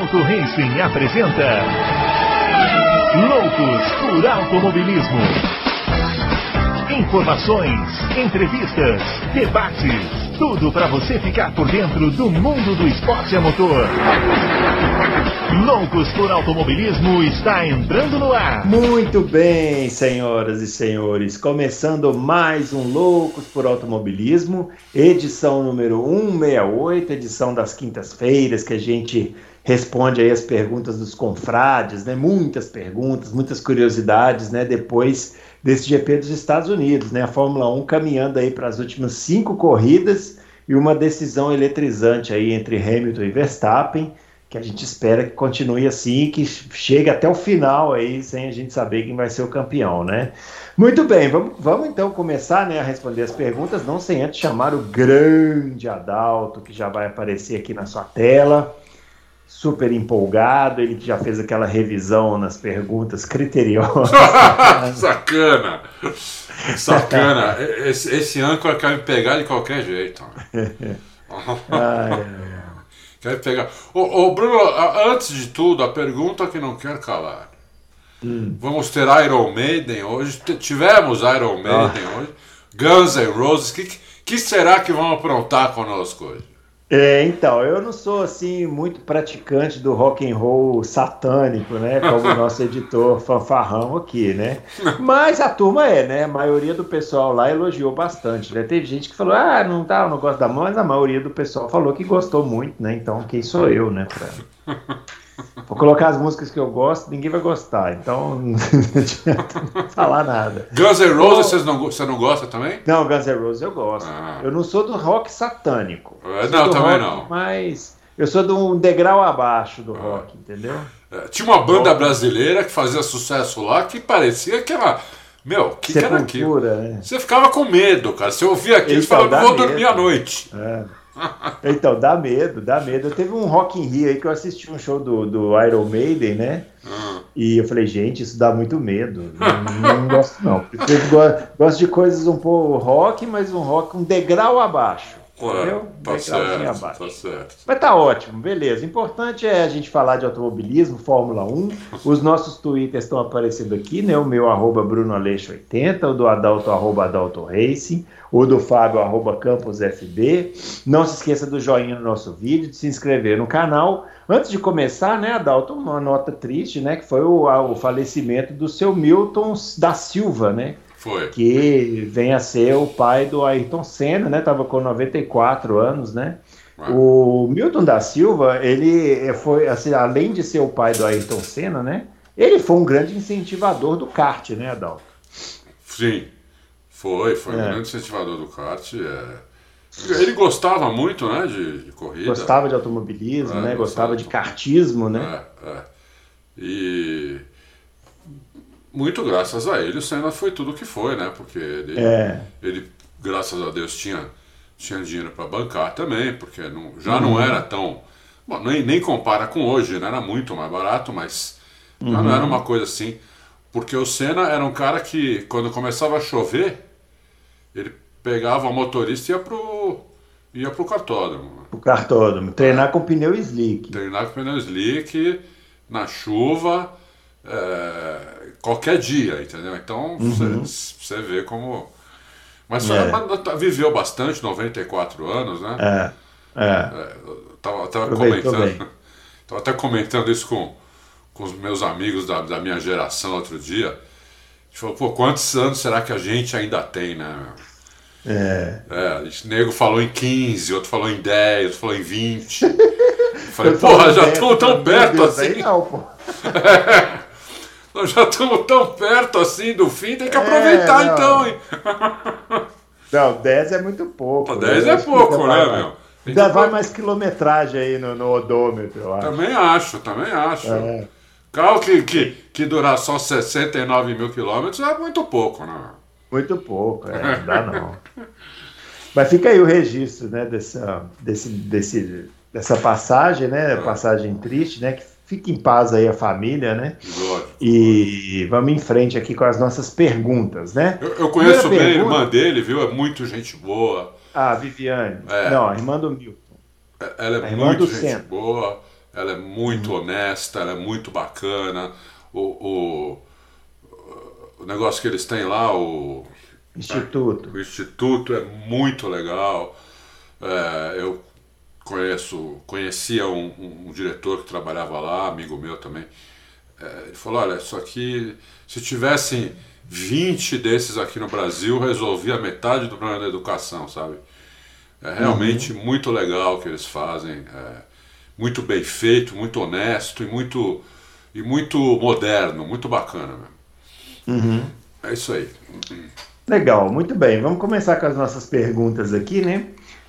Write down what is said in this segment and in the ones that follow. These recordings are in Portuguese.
Adalto Racing apresenta Loucos por Automobilismo. Informações, entrevistas, debates, tudo para você ficar por dentro do mundo do esporte a motor. Loucos por Automobilismo está entrando no ar. Muito bem, senhoras e senhores, começando mais um Loucos por Automobilismo, edição número 168, edição das quintas-feiras, que a gente responde aí as perguntas dos confrades, né? Muitas perguntas, muitas curiosidades, né? Depois desse GP dos Estados Unidos, né? A Fórmula 1 caminhando aí para as últimas cinco corridas e uma decisão eletrizante aí entre Hamilton e Verstappen, que a gente espera que continue assim, que chegue até o final aí, sem a gente saber quem vai ser o campeão, né? Muito bem, vamos, vamos então começar né, a responder as perguntas, não sem antes chamar o grande Adalto, que já vai aparecer aqui na sua tela super empolgado, ele já fez aquela revisão nas perguntas criteriosas. Sacana! Sacana! Esse, esse âncora quer me pegar de qualquer jeito. ai, Quer me pegar. Ô, ô, Bruno, antes de tudo, a pergunta que não quer calar. Hum. Vamos ter Iron Maiden hoje. Tivemos Iron Maiden ah. hoje. Guns N' Roses. O que, que será que vão aprontar conosco hoje? É, então, eu não sou assim muito praticante do rock and roll satânico, né? Como o nosso editor fanfarrão aqui, né? Mas a turma é, né? A maioria do pessoal lá elogiou bastante, né? Teve gente que falou, ah, não tá, não gosto da mão, mas a maioria do pessoal falou que gostou muito, né? Então, quem sou eu, né? Pra... Vou colocar as músicas que eu gosto, ninguém vai gostar, então não adianta falar nada. Guns N' Roses não, você não gosta também? Não, Guns N' Roses eu gosto. Ah. Eu não sou do rock satânico. É, não, também rock, não. Mas eu sou de um degrau abaixo do ah. rock, entendeu? É, tinha uma banda brasileira que fazia sucesso lá que parecia que era. Meu, que, que era aquilo? Né? Você ficava com medo, cara. Você ouvia aquilo e falava, vou dormir à noite. É. Então, dá medo, dá medo. Teve um Rock in Rio aí que eu assisti um show do, do Iron Maiden, né? E eu falei, gente, isso dá muito medo. Não, não gosto, não. Eu gosto de coisas um pouco rock, mas um rock um degrau abaixo. Entendeu? Tá certo, abaixo. tá certo. Mas tá ótimo, beleza. O importante é a gente falar de automobilismo, Fórmula 1. Os nossos twitters estão aparecendo aqui, né? O meu arroba BrunoAleixo80, o do Adalto arroba Adalto Racing, o do Fábio arroba CampusFB. Não se esqueça do joinha no nosso vídeo, de se inscrever no canal. Antes de começar, né, Adalto, uma nota triste, né? Que foi o, o falecimento do seu Milton da Silva, né? Foi. Que vem a ser o pai do Ayrton Senna, né? Tava com 94 anos, né? O Milton da Silva, ele foi, assim, além de ser o pai do Ayrton Senna, né? Ele foi um grande incentivador do kart, né, Adalto? Sim, foi, foi é. um grande incentivador do kart. É... Ele gostava muito, né, de, de corrida. Gostava de automobilismo, é, né? Gostava, gostava de kartismo, né? É, é. E muito graças a ele, o Senna foi tudo o que foi, né? Porque ele, é. ele graças a Deus, tinha, tinha dinheiro para bancar também, porque não, já uhum. não era tão. Bom, nem, nem compara com hoje, né? Era muito mais barato, mas uhum. já não era uma coisa assim. Porque o Senna era um cara que, quando começava a chover, ele pegava o motorista e ia pro, ia pro cartódromo. O cartódromo, treinar com pneu slick. Treinar com pneu slick, na chuva. É, qualquer dia, entendeu? Então uhum. você uhum. vê como. Mas é. Tá, viveu bastante, 94 anos, né? É. é. é tava, tava comentando. Tava até comentando isso com, com os meus amigos da, da minha geração outro dia. A gente falou, pô, quantos anos será que a gente ainda tem, né? É. é o nego falou em 15, outro falou em 10, outro falou em 20. Eu falei, porra, já estão tão perto assim. Não, pô. Nós já estamos tão perto assim do fim, tem que é, aproveitar não. então, hein? Não, 10 é muito pouco. Pô, 10 né? é pouco, né, meu? Ainda vai mais quilometragem aí no, no odômetro, eu acho. Também acho, também acho. É. Carro que, que, que durar só 69 mil quilômetros é muito pouco, né? Muito pouco, é, não dá não. Mas fica aí o registro, né, dessa, desse, desse, dessa passagem, né, passagem triste, né, que Fique em paz aí a família, né? Lógico, e vamos em frente aqui com as nossas perguntas, né? Eu, eu conheço bem pergunta... a irmã dele, viu? É muito gente boa. Ah, Viviane. É. Não, a irmã do Milton. É, ela é muito gente Senna. boa. ela é muito uhum. honesta, ela é muito bacana. O, o, o negócio que eles têm lá, o Instituto, o Instituto é muito legal. É, eu conheço, conhecia um, um, um, diretor que trabalhava lá, amigo meu também. É, ele falou: olha, isso aqui, se tivessem 20 desses aqui no Brasil, resolvia metade do problema da educação, sabe? É realmente uhum. muito legal o que eles fazem, é muito bem feito, muito honesto e muito, e muito moderno, muito bacana mesmo. Uhum. É isso aí. Legal, muito bem. Vamos começar com as nossas perguntas aqui, né?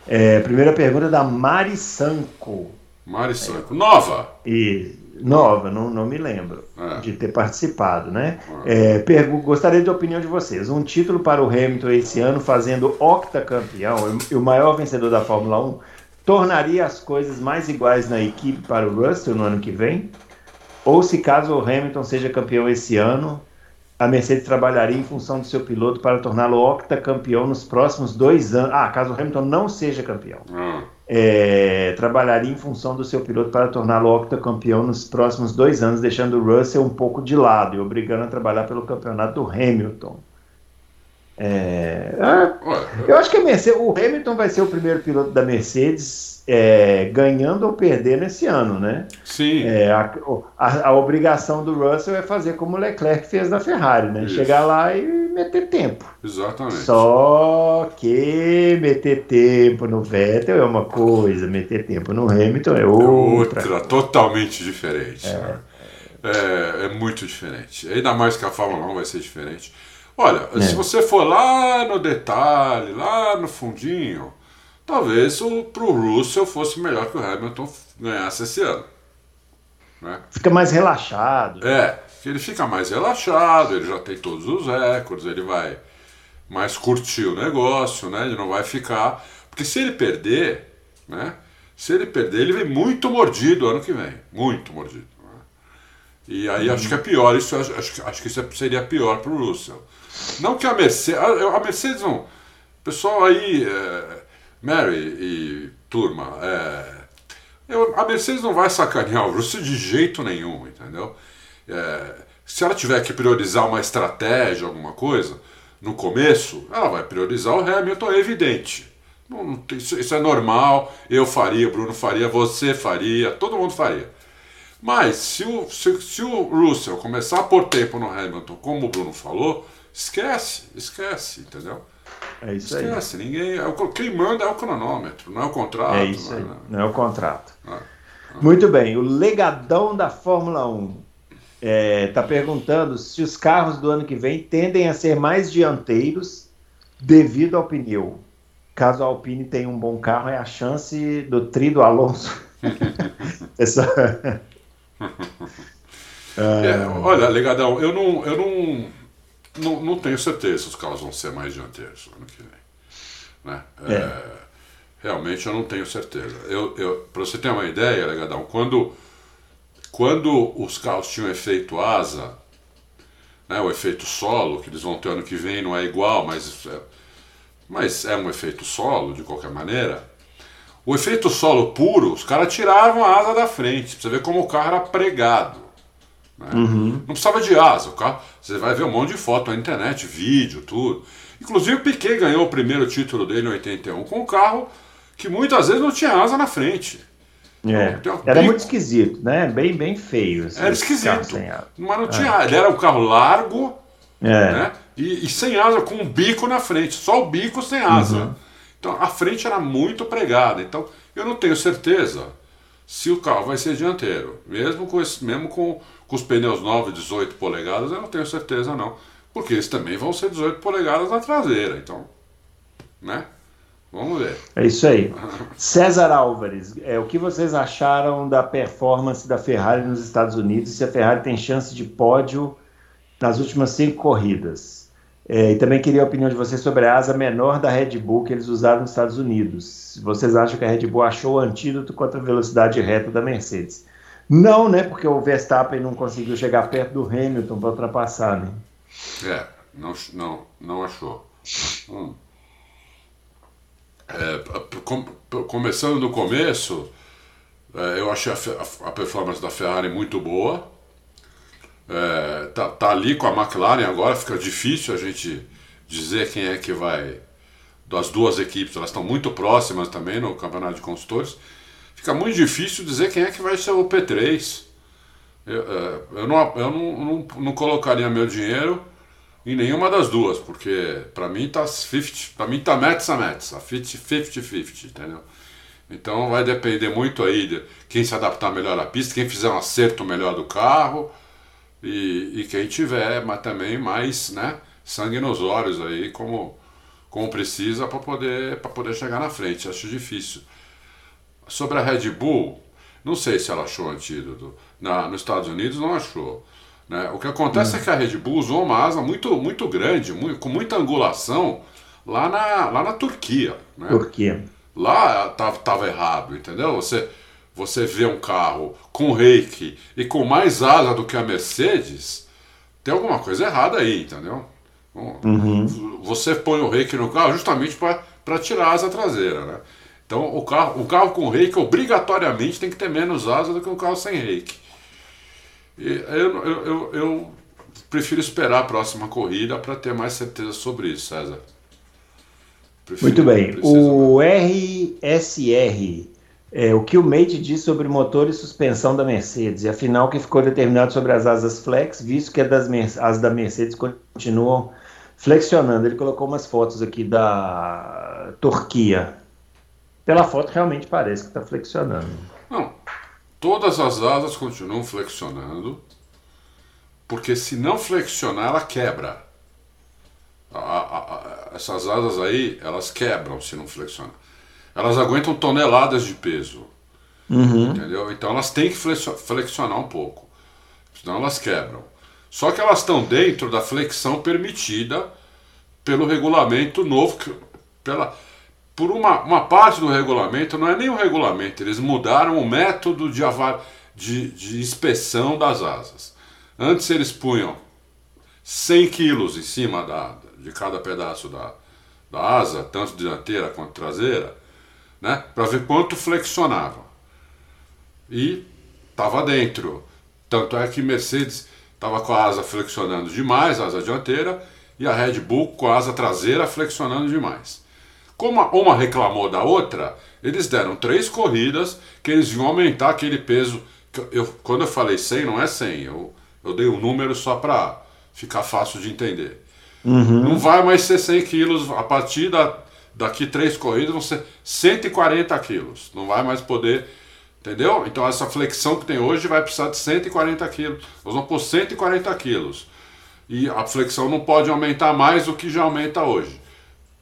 É, primeira pergunta da Mari Sanco. Mari Sanco. Nova! E, nova, não, não me lembro é. de ter participado, né? É. É, gostaria da opinião de vocês. Um título para o Hamilton esse ano, fazendo octacampeão e o maior vencedor da Fórmula 1, tornaria as coisas mais iguais na equipe para o Russell no ano que vem? Ou se caso o Hamilton seja campeão esse ano, a Mercedes trabalharia em função do seu piloto para torná-lo octacampeão nos próximos dois anos. Ah, caso o Hamilton não seja campeão. Hum. É, trabalharia em função do seu piloto para torná-lo octacampeão nos próximos dois anos, deixando o Russell um pouco de lado e obrigando a trabalhar pelo campeonato do Hamilton. É, eu acho que Mercedes, o Hamilton vai ser o primeiro piloto da Mercedes é, ganhando ou perdendo esse ano, né? Sim. É, a, a, a, obrigação do Russell é fazer como o Leclerc fez na Ferrari, né? Isso. Chegar lá e meter tempo. Exatamente. Só que meter tempo no Vettel é uma coisa, meter tempo no Hamilton é outra. outra totalmente diferente. É. É, é muito diferente. Ainda mais que a Fórmula 1 vai ser diferente. Olha, é. se você for lá no detalhe, lá no fundinho, talvez para o Russell fosse melhor que o Hamilton ganhasse esse ano. Né? Fica mais relaxado. É, ele fica mais relaxado, ele já tem todos os recordes, ele vai mais curtir o negócio, né? Ele não vai ficar. Porque se ele perder, né? Se ele perder, ele vem muito mordido ano que vem. Muito mordido. Né? E aí acho que é pior, isso acho, acho que isso seria pior para o Russell. Não que a Mercedes. A, a Mercedes não. Pessoal aí. É, Mary e turma, é, eu, a Mercedes não vai sacanear o Russell de jeito nenhum, entendeu? É, se ela tiver que priorizar uma estratégia, alguma coisa, no começo, ela vai priorizar o Hamilton, é evidente. Não, não, isso, isso, é normal, eu faria, Bruno faria, você faria, todo mundo faria. Mas se o, se, se o Russell começar a pôr tempo no Hamilton, como o Bruno falou, esquece, esquece, entendeu? É isso Esquece, aí. ninguém. É quem manda é o cronômetro, não é o contrato. É isso não, aí, não é o contrato. Ah, ah. Muito bem, o legadão da Fórmula 1 está é, tá perguntando se os carros do ano que vem tendem a ser mais dianteiros devido ao pneu. Caso a Alpine tenha um bom carro, é a chance do tri do Alonso. Essa... é, olha, legadão, eu não, eu não não, não tenho certeza se os carros vão ser mais dianteiros ano que vem. Né? É. É, realmente eu não tenho certeza. Eu, eu, Para você ter uma ideia, Legadão, quando, quando os carros tinham efeito asa, né, o efeito solo, que eles vão ter ano que vem, não é igual, mas é, mas é um efeito solo de qualquer maneira. O efeito solo puro, os caras tiravam a asa da frente, pra você ver como o carro era pregado. Né? Uhum. Não precisava de asa. O carro, você vai ver um monte de foto na internet, vídeo, tudo. Inclusive o Piquet ganhou o primeiro título dele em 81 com um carro que muitas vezes não tinha asa na frente. É. Então, era muito esquisito, né? Bem, bem feio. Assim, era esquisito. Mas não tinha. É. Ele era um carro largo é. né? E, e, sem asa, com um bico na frente. Só o bico sem asa. Uhum. Então a frente era muito pregada. Então eu não tenho certeza se o carro vai ser dianteiro. Mesmo com, esse, mesmo com com os pneus novos 18 polegadas, eu não tenho certeza não. Porque eles também vão ser 18 polegadas na traseira, então, né? Vamos ver. É isso aí. César Álvares, é, o que vocês acharam da performance da Ferrari nos Estados Unidos se a Ferrari tem chance de pódio nas últimas cinco corridas? É, e também queria a opinião de vocês sobre a asa menor da Red Bull que eles usaram nos Estados Unidos. Vocês acham que a Red Bull achou o antídoto contra a velocidade reta da Mercedes? Não, né? Porque o Verstappen não conseguiu chegar perto do Hamilton para ultrapassar, né? É, não, não, não achou. Hum. É, com, começando do começo, É, eu achei a, a, performance da Ferrari muito boa. É, tá, tá ali com a McLaren agora, fica difícil a gente dizer quem é que vai. Das duas equipes, elas estão muito próximas também no campeonato de construtores. Fica muito difícil dizer quem é que vai ser o P3. Eu, é, eu, não, eu não, não, não colocaria meu dinheiro em nenhuma das duas, porque para mim tá 50, para mim tá Mets a a 50-50, entendeu? Então vai depender muito aí de quem se adaptar melhor à pista, quem fizer um acerto melhor do carro e, e quem tiver, mas também mais, né, sangue nos olhos aí, como, como precisa para poder, poder chegar na frente. Acho difícil. Sobre a Red Bull, não sei se ela achou antídoto. Na, nos Estados Unidos não achou. Né? O que acontece hum. é que a Red Bull usou uma asa muito, muito grande, muito, com muita angulação lá na, lá na Turquia. Né? Turquia. Lá estava errado, entendeu? Você, você vê um carro com reiki e com mais asa do que a Mercedes, tem alguma coisa errada aí, entendeu? Uhum. Você põe o reiki no carro justamente para tirar a asa traseira, né? Então o carro, o carro com reiki obrigatoriamente tem que ter menos asa do que um carro sem reiki. Eu, eu, eu, eu prefiro esperar a próxima corrida para ter mais certeza sobre isso, César. Prefiro, Muito bem. O RSR, é, o que o Mate diz sobre motor e suspensão da Mercedes, e afinal o que ficou determinado sobre as asas flex, visto que as da Mercedes continuam flexionando. Ele colocou umas fotos aqui da Turquia. Pela foto realmente parece que está flexionando. Não, Todas as asas continuam flexionando, porque se não flexionar, ela quebra. A, a, a, essas asas aí, elas quebram se não flexionar. Elas aguentam toneladas de peso. Uhum. Entendeu? Então elas têm que flexionar um pouco. Senão elas quebram. Só que elas estão dentro da flexão permitida pelo regulamento novo, pela, por uma, uma parte do regulamento, não é nem o regulamento, eles mudaram o método de, de, de inspeção das asas. Antes eles punham 100 quilos em cima da, de cada pedaço da, da asa, tanto dianteira quanto traseira, né, para ver quanto flexionava. E estava dentro. Tanto é que Mercedes estava com a asa flexionando demais, a asa dianteira, e a Red Bull com a asa traseira flexionando demais. Como uma reclamou da outra, eles deram três corridas que eles iam aumentar aquele peso. Eu, quando eu falei 100, não é 100, eu, eu dei um número só para ficar fácil de entender. Uhum. Não vai mais ser 100 quilos, a partir da, daqui três corridas vão ser 140 quilos. Não vai mais poder, entendeu? Então essa flexão que tem hoje vai precisar de 140 quilos. Nós vamos pôr 140 quilos. E a flexão não pode aumentar mais do que já aumenta hoje.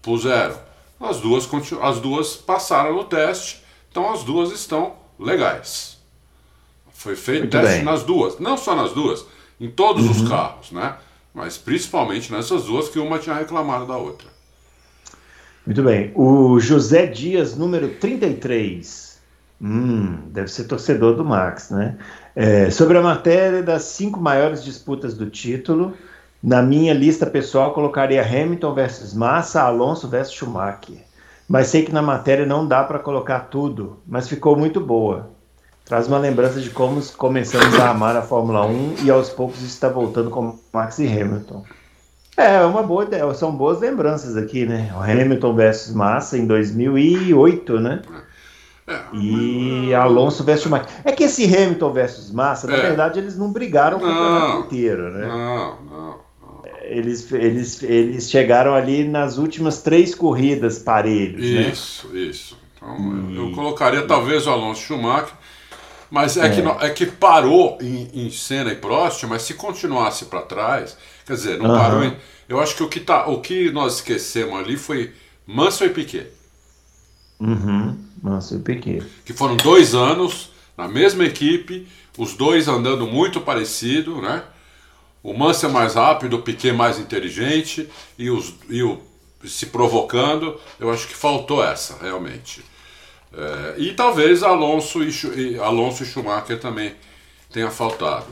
Puseram as duas, as duas passaram no teste, então as duas estão legais. Foi feito Muito teste bem. nas duas, não só nas duas, em todos uhum. os carros, né? Mas principalmente nessas duas que uma tinha reclamado da outra. Muito bem. O José Dias, número 33. Hum, deve ser torcedor do Max, né? É, sobre a matéria das cinco maiores disputas do título, na minha lista pessoal, colocaria Hamilton versus Massa, Alonso versus Schumacher. Mas sei que na matéria não dá para colocar tudo, mas ficou muito boa. Traz uma lembrança de como começamos a amar a Fórmula 1 e aos poucos está voltando com Max e Hamilton. É, uma boa ideia, são boas lembranças aqui, né? O Hamilton versus Massa em 2008, né? É, e Alonso versus Schumacher. É que esse Hamilton versus Massa, na é. verdade, eles não brigaram o campeonato inteiro, né? Não, não eles, eles, eles chegaram ali nas últimas três corridas parelhos. Isso, né? isso. Então, e... eu colocaria talvez o Alonso Schumacher, mas é, é. Que, é que parou em, em Senna e Prost, mas se continuasse para trás, quer dizer, não uhum. parou em, Eu acho que o que, tá, o que nós esquecemos ali foi Mansell e Piquet. Uhum. Mansell e Piquet. Que foram dois anos na mesma equipe, os dois andando muito parecido, né? O Mansell mais rápido, o Piquet mais inteligente e, os, e o se provocando, eu acho que faltou essa, realmente. É, e talvez Alonso e, e, Alonso e Schumacher também tenha faltado.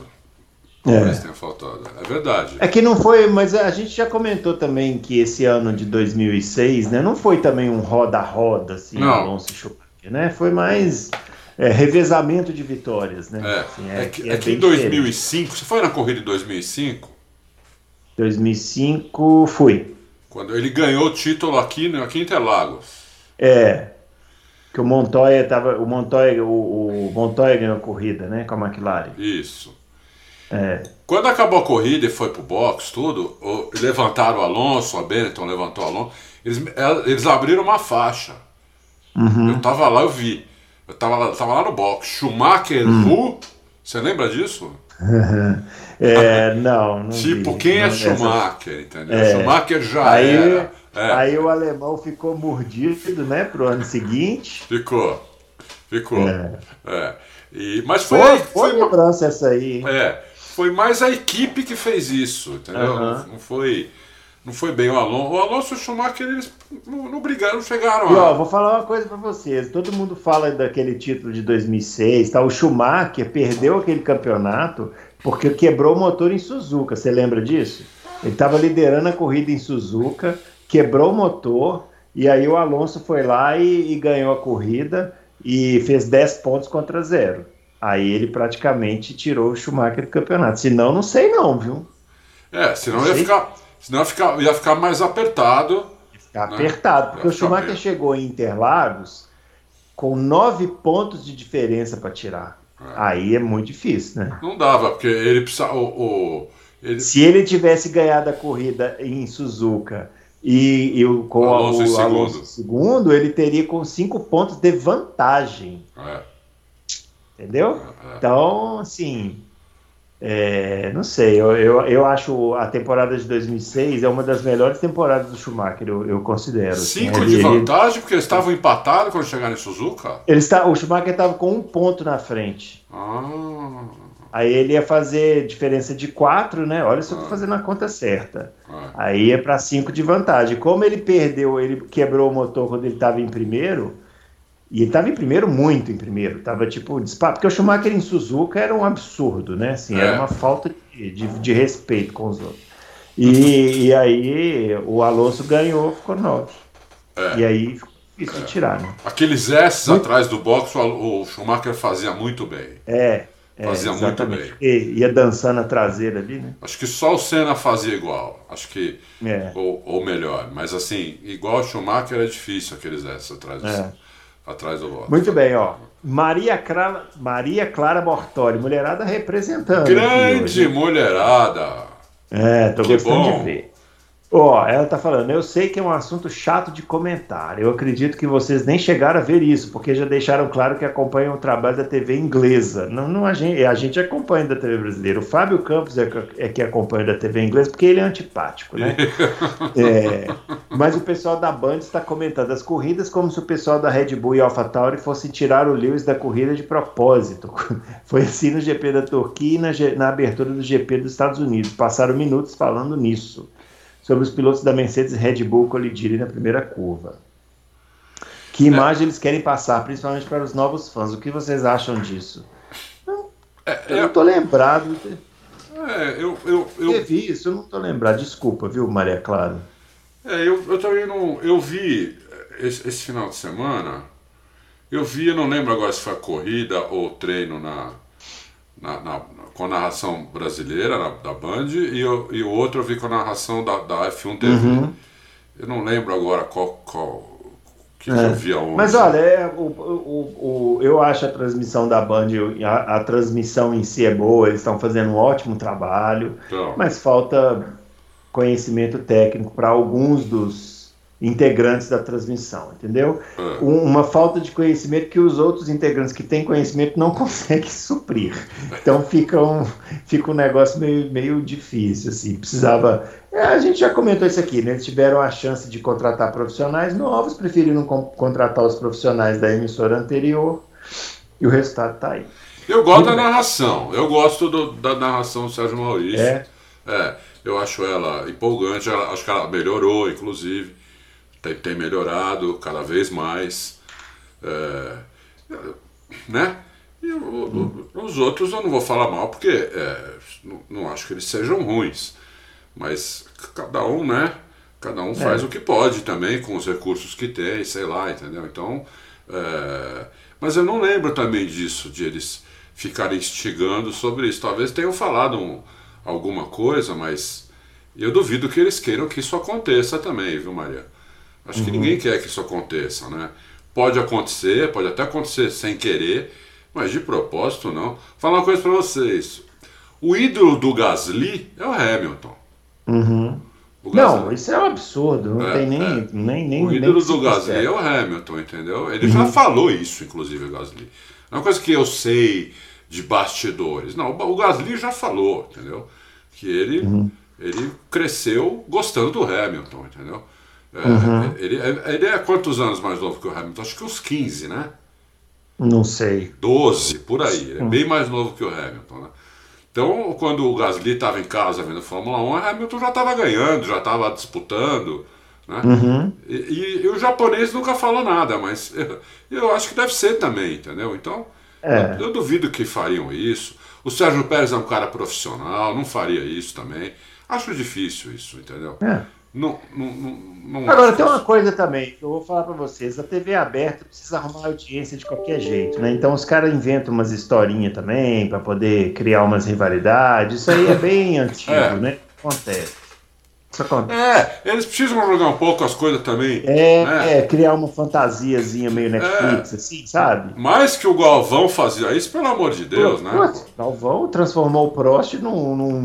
Talvez é. tenha faltado. É verdade. É que não foi, mas a gente já comentou também que esse ano de 2006, né, não foi também um roda-roda assim, não. Alonso e Schumacher, né? Foi mais é, revezamento de vitórias, né? É, assim, é, é que, é que em 2005, diferente. você foi na corrida de 2005? 2005 fui. Quando ele ganhou o título aqui, aqui em Interlagos. É, que o Montoya tava, o Montoya, o, o Montoya ganhou a corrida, né, com a McLaren. Isso. É. Quando acabou a corrida e foi pro box, tudo, levantaram o Alonso, a Benetton levantou o Alonso, eles, eles abriram uma faixa. Uhum. Eu tava lá, eu vi. Eu tava lá, tava lá no box. Schumacher, uhum. você lembra disso? é, não, não. Tipo, vi, quem não, é Schumacher, entendeu? É. Schumacher já aí, era. É. Aí o alemão ficou mordido, né, pro ano seguinte. Ficou. Ficou. É. é. E, mas foi. Foi, foi, foi lembrança essa aí. Hein? É. Foi mais a equipe que fez isso, entendeu? Uhum. Não foi. Não foi bem o Alonso. O Alonso e o Schumacher, eles não, não brigaram, não chegaram e, ó, vou falar uma coisa para vocês. Todo mundo fala daquele título de 2006, tá? O Schumacher perdeu aquele campeonato porque quebrou o motor em Suzuka. Você lembra disso? Ele estava liderando a corrida em Suzuka, quebrou o motor, e aí o Alonso foi lá e, e ganhou a corrida e fez 10 pontos contra zero. Aí ele praticamente tirou o Schumacher do campeonato. Senão, não sei não, viu? É, senão ia ficar Senão ia ficar, ia ficar mais apertado. Ia ficar né? apertado, porque o Schumacher chegou em Interlagos com nove pontos de diferença para tirar. É. Aí é muito difícil, né? Não dava, porque ele precisava. O, o, ele... Se ele tivesse ganhado a corrida em Suzuka e, e com Alonso o segundo. Alonso segundo, ele teria com cinco pontos de vantagem. É. Entendeu? É, é. Então, assim, é, não sei, eu, eu, eu, acho a temporada de 2006 é uma das melhores temporadas do Schumacher, eu, eu considero. Cinco assim, de vantagem, ele, porque eles estavam empatados quando chegaram em Suzuka? Ele está, o Schumacher estava com um ponto na frente. Ah. Aí ele ia fazer diferença de quatro, né? Olha se eu tô ah. fazendo a conta certa. Ah. Aí ia para cinco de vantagem. Como ele perdeu, ele quebrou o motor quando ele estava em primeiro e ele estava em primeiro, muito em primeiro. Tava tipo disparado. Porque o Schumacher em Suzuka era um absurdo, né? Assim, é. Era uma falta de, de, de, respeito com os outros. E, e aí o Alonso ganhou, ficou nove. É. E aí ficou difícil é. de tirar, né? Aqueles S muito... atrás do box, o Schumacher fazia muito bem. É. é fazia muito bem. E, ia dançando a traseira ali, né? Acho que só o Senna fazia igual. Acho que. É. Ou, ou melhor. Mas assim, igual o Schumacher é difícil aqueles S atrás do é atrás do voto. Muito bem, ó. Maria Clara, Maria Clara Mortori, mulherada representando. Grande mulherada. É, tô que gostando bom. de ver. Ó, ela tá falando, eu sei que é um assunto chato de comentar. Eu acredito que vocês nem chegaram a ver isso, porque já deixaram claro que acompanham o trabalho da TV inglesa. Não, não a, gente, a gente acompanha da TV brasileira. O Fábio Campos é, é que acompanha da TV inglesa, porque ele é antipático, né? é, mas o pessoal da Band está comentando as corridas como se o pessoal da Red Bull e AlphaTauri fossem tirar o Lewis da corrida de propósito. Foi assim no GP da Turquia e na, na abertura do GP dos Estados Unidos. Passaram minutos falando nisso sobre os pilotos da Mercedes e Red Bull colidirem na primeira curva. Que é. imagem é. eles querem passar, principalmente para os novos fãs? O que vocês acham disso? É, eu não estou lembrado. É, eu, eu, eu... Teve isso, eu não estou lembrado. Desculpa, viu, Maria Clara? É, eu, eu também não. Eu vi esse, esse, final de semana. Eu vi, eu não lembro agora se foi a corrida ou treino na, na, na com a narração brasileira na, da Band e, eu, e o outro eu vi com a narração da, da F1 TV. Uhum. Eu não lembro agora qual, qual que, é. eu vi aonde. Mas olha, é, o, o, o, eu acho a transmissão da Band, a, a transmissão em si é boa, eles estão fazendo um ótimo trabalho, então. mas falta conhecimento técnico para alguns dos integrantes da transmissão, entendeu? É. Uma falta de conhecimento que os outros integrantes que têm conhecimento não conseguem suprir. Então fica um, fica um negócio meio, meio difícil, assim. Precisava. É, a gente já comentou isso aqui, né? Eles tiveram a chance de contratar profissionais novos, preferiram contratar os profissionais da emissora anterior e o resultado está aí. Eu gosto da narração, eu gosto do, da narração do Sérgio Maurício. É. É, eu acho ela empolgante, ela, acho que ela melhorou, inclusive tem, tem melhorado cada vez mais. É, né? E o, o, os outros eu não vou falar mal porque é, não, não, acho que eles sejam ruins. Mas cada um, né? Cada um faz é. o que pode também com os recursos que tem, sei lá, entendeu? Então. É, Mas eu não lembro também disso, de eles ficarem instigando sobre isso. Talvez tenham falado um, alguma coisa, mas eu duvido que eles queiram que isso aconteça também, viu, Maria? Acho uhum. que ninguém quer que isso aconteça, né? Pode acontecer, pode até acontecer sem querer, mas de propósito não. Falar uma coisa para vocês. O ídolo do Gasly é o Hamilton. Uhum. O não, isso é um absurdo, não é, tem nem, é. nem, nem. O ídolo nem do Gasly é o Hamilton, entendeu? Ele uhum. já falou isso, inclusive, o Gasly. Não é uma coisa que eu sei de bastidores. Não, o Gasly já falou, entendeu? Que ele, uhum. ele cresceu gostando do Hamilton, entendeu? É, uhum. ele, ele é quantos anos mais novo que o Hamilton? Acho que uns 15, né? Não sei. 12, por aí. Ele é bem mais novo que o Hamilton, né? Então, quando o Gasly estava em casa vendo Fórmula 1, o Hamilton já estava ganhando, já estava disputando. Né? Uhum. E, e, e, o japonês nunca falou nada, mas eu, eu, acho que deve ser também, entendeu? Então, é. eu, eu, duvido que fariam isso. O Sérgio Pérez é um cara profissional, não faria isso também. Acho difícil isso, entendeu? É. Não, não, não, Agora, tem uma coisa também que eu vou falar para vocês: a TV aberta precisa arrumar audiência de qualquer jeito, né? Então, os caras inventam umas historinhas também para poder criar umas rivalidades. Isso aí é bem antigo, é. né? Acontece. É, eles precisam jogar um pouco as coisas também. É, né? é criar uma fantasiazinha meio Netflix, é, assim, sabe? Mais que o Galvão fazia isso, pelo amor de Deus, Pô, né? O Galvão transformou o Prost num, num,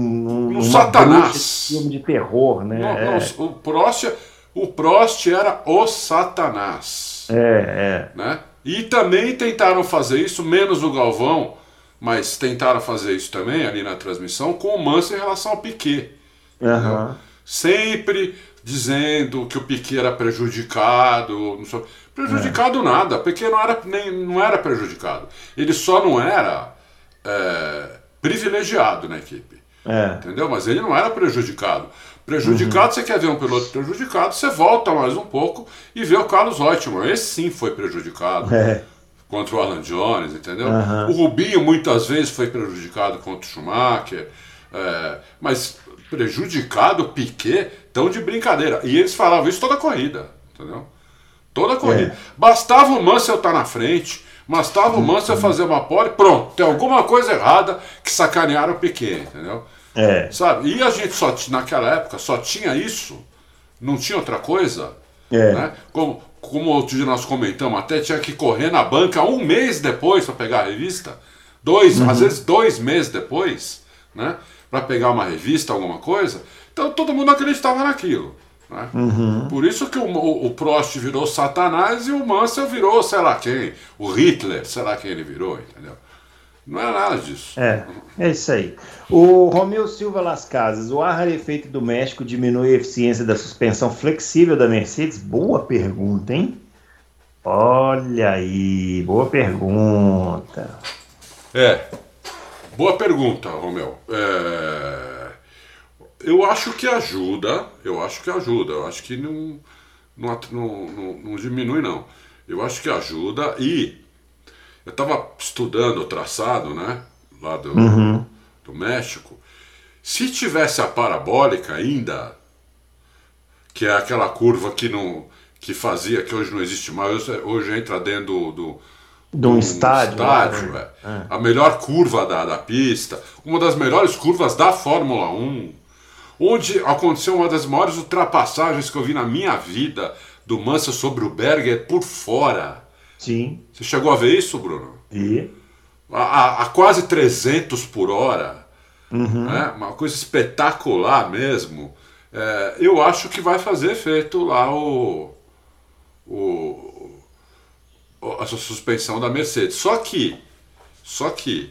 num, satanás. filme de terror, né? Não, é. não, o, Prost, o Prost era o satanás. É, é. Né? E também tentaram fazer isso, menos o Galvão, mas tentaram fazer isso também ali na transmissão com o Manso em relação ao Piquet. Uhum sempre dizendo que o Piquet era prejudicado. Não prejudicado é. nada, Piquet não era, nem, não era prejudicado. Ele só não era é, privilegiado na equipe. É. Entendeu? Mas ele não era prejudicado. Prejudicado, uhum. você quer ver um piloto prejudicado, você volta mais um pouco e vê o Carlos Reutemann. Esse sim foi prejudicado. É. Contra o Alan Jones, entendeu? Uhum. O Rubinho muitas vezes foi prejudicado contra o Schumacher. É, mas prejudicado o Piquet, tão de brincadeira. E eles falavam isso toda a corrida, entendeu? Toda a corrida. É. Bastava o Mansell estar tá na frente, bastava o Mansell fazer uma pole, pronto, tem alguma coisa errada que sacanearam o Piquet, entendeu? É. Sabe? E a gente só naquela época só tinha isso, não tinha outra coisa. É. Né? Como, como outro dia nós comentamos, até tinha que correr na banca um mês depois para pegar a revista, dois, uhum. às vezes dois meses depois, né? Para pegar uma revista, alguma coisa. Então todo mundo acreditava naquilo. Né? Uhum. Por isso que o, o, o, Prost virou Satanás e o Mansell virou sei lá quem, o Hitler, sei lá quem ele virou, entendeu? Não é nada disso. É, é isso aí. O Romeu Silva Las Casas, o ar rarefeito do México diminui a eficiência da suspensão flexível da Mercedes? Boa pergunta, hein? Olha aí, boa pergunta. É, Boa pergunta, Romeu. É... Eu acho que ajuda, eu acho que ajuda, eu acho que não, não, não, não diminui, não. Eu acho que ajuda e eu estava estudando o traçado, né, lá do, uhum. do México. Se tivesse a parabólica ainda, que é aquela curva que não que fazia, que hoje não existe mais, hoje entra dentro do, do de um, um estádio. estádio né? é. É. A melhor curva da, da pista, uma das melhores curvas da Fórmula 1, onde aconteceu uma das maiores ultrapassagens que eu vi na minha vida do Mansell sobre o Berger por fora. Sim. Você chegou a ver isso, Bruno? E? A, a, a quase 300 por hora. Uhum. Né? Uma coisa espetacular mesmo. É, eu acho que vai fazer efeito lá o, o a suspensão da Mercedes. Só que, só que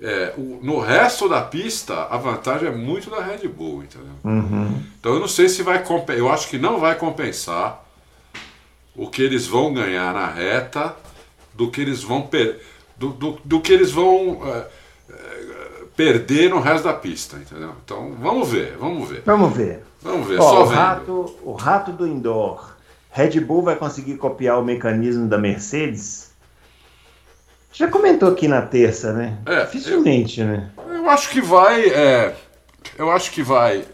é, o, no resto da pista a vantagem é muito da Red Bull, entendeu? Uhum. Então eu não sei se vai compensar. Eu acho que não vai compensar o que eles vão ganhar na reta do que eles vão per, do, do, do que eles vão é, é, perder no resto da pista, entendeu? Então vamos ver, vamos ver. Vamos ver. Vamos ver. Ó, Só o rato, o rato do indoor Red Bull vai conseguir copiar o mecanismo da Mercedes? Já comentou aqui na terça, né? É, Dificilmente, eu, né? Eu acho que vai. É, eu acho que vai.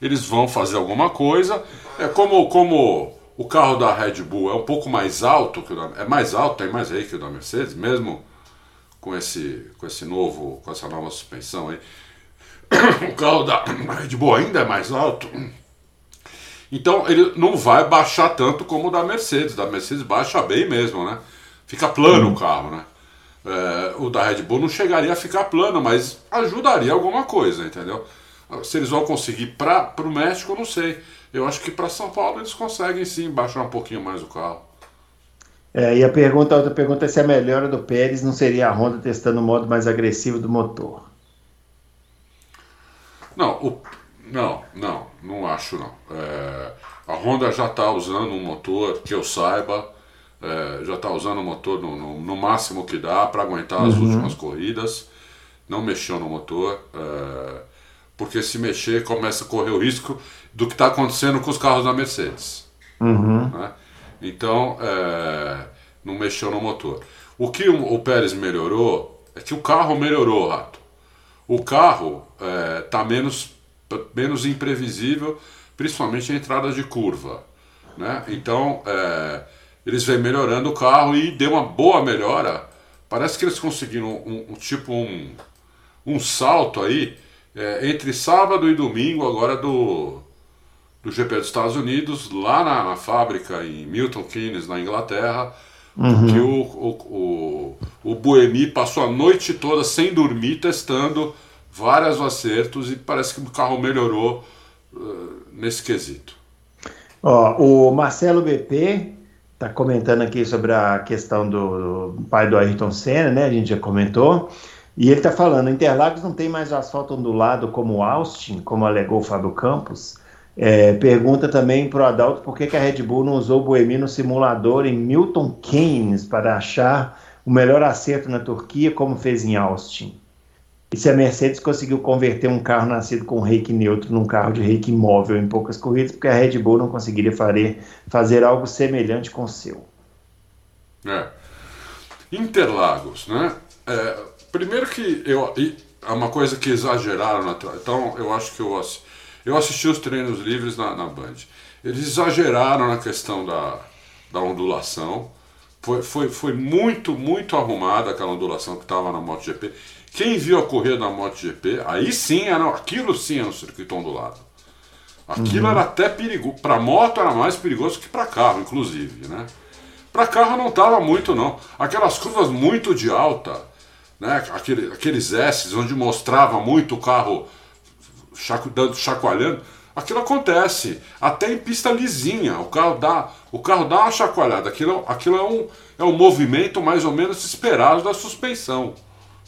Eles vão fazer alguma coisa. É como, como o carro da Red Bull é um pouco mais alto que o da, é mais alto, tem mais aí que o da Mercedes, mesmo com esse com esse novo com essa nova suspensão aí. O carro da Red Bull ainda é mais alto. Então ele não vai baixar tanto como o da Mercedes. Da Mercedes baixa bem mesmo, né? Fica plano o carro, né? É, o da Red Bull não chegaria a ficar plano, mas ajudaria alguma coisa, entendeu? Se eles vão conseguir para o México, eu não sei. Eu acho que para São Paulo eles conseguem sim baixar um pouquinho mais o carro. É, e a pergunta, a outra pergunta é se a melhora do Pérez não seria a Honda testando o modo mais agressivo do motor. Não, o, não, não, não acho não. É, a Honda já está usando um motor que eu saiba, é, já está usando o motor no, no, no, máximo que dá para aguentar as uhum. últimas corridas. Não mexeu no motor. É, porque se mexer começa a correr o risco do que está acontecendo com os carros da Mercedes. Uhum. Né? Então, é, não mexeu no motor. O que o, o, Pérez melhorou é que o carro melhorou, Rato. O carro está é, menos, menos imprevisível, principalmente em entrada de curva. Né? Então, é, eles vêm melhorando o carro e deu uma boa melhora. Parece que eles conseguiram um, um tipo um, um salto aí é, entre sábado e domingo, agora do, do GP dos Estados Unidos, lá na, na fábrica em Milton Keynes, na Inglaterra, uhum. que o, o, o, o Buemi passou a noite toda sem dormir, testando vários acertos e parece que o carro melhorou uh, nesse quesito. Ó, o Marcelo BP está comentando aqui sobre a questão do, do pai do Ayrton Senna, né? A gente já comentou. E ele está falando, Interlagos não tem mais asfalto ondulado como Austin, como alegou o Fábio Campos. É, pergunta também para o Adalto por que, que, a Red Bull não usou o Boemi no simulador em Milton Keynes para achar o melhor acerto na Turquia, como fez em Austin. E se a Mercedes conseguiu converter um carro nascido com reiki neutro num carro de reiki móvel em poucas corridas, porque a Red Bull não conseguiria fazer, fazer algo semelhante com o seu. É. Interlagos, né? É, Primeiro que eu, é uma coisa que exageraram na Então eu acho que eu, eu assisti os treinos livres na, na Band. Eles exageraram na questão da, da ondulação. Foi, foi, foi muito, muito arrumada aquela ondulação que estava na MotoGP. Quem viu a corrida da MotoGP, aí sim era, aquilo sim era um circuito ondulado. Aquilo uhum. era até perigoso. Para moto era mais perigoso que para carro, inclusive, né? Para carro não estava muito não. Aquelas curvas muito de alta, né? Aquele, aqueles S onde mostrava muito o carro chaco, dando, chacoalhando. Aquilo acontece até em pista lisinha. O carro dá, o carro dá uma chacoalhada. Aquilo, aquilo é, um, é um movimento mais ou menos esperado da suspensão.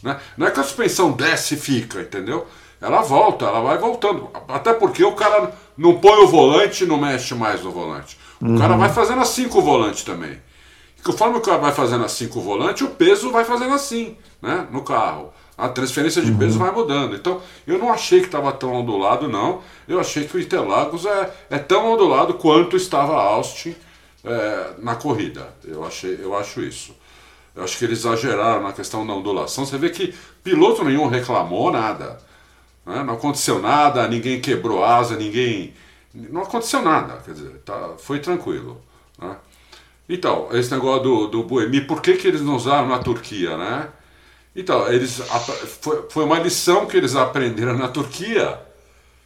Né? Não é que a suspensão desce e fica, entendeu? Ela volta, ela vai voltando. Até porque o cara não põe o volante e não mexe mais no volante. O uhum. cara vai fazendo assim com o volante também. E conforme o cara vai fazendo assim com o volante, o peso vai fazendo assim né, no carro. A transferência de peso uhum. vai mudando. Então, eu não achei que estava tão ondulado, não. Eu achei que o Interlagos é, é tão ondulado quanto estava Austin é, na corrida. Eu, achei, eu acho isso. Eu acho que eles exageraram na questão da ondulação. Você vê que piloto nenhum reclamou nada. Né? Não aconteceu nada, ninguém quebrou asa, ninguém. Não aconteceu nada. Quer dizer, tá, foi tranquilo. Né? Então, esse negócio do, do Buemi, por que, que eles não usaram na Turquia, né? Então, eles, foi, foi uma lição que eles aprenderam na Turquia,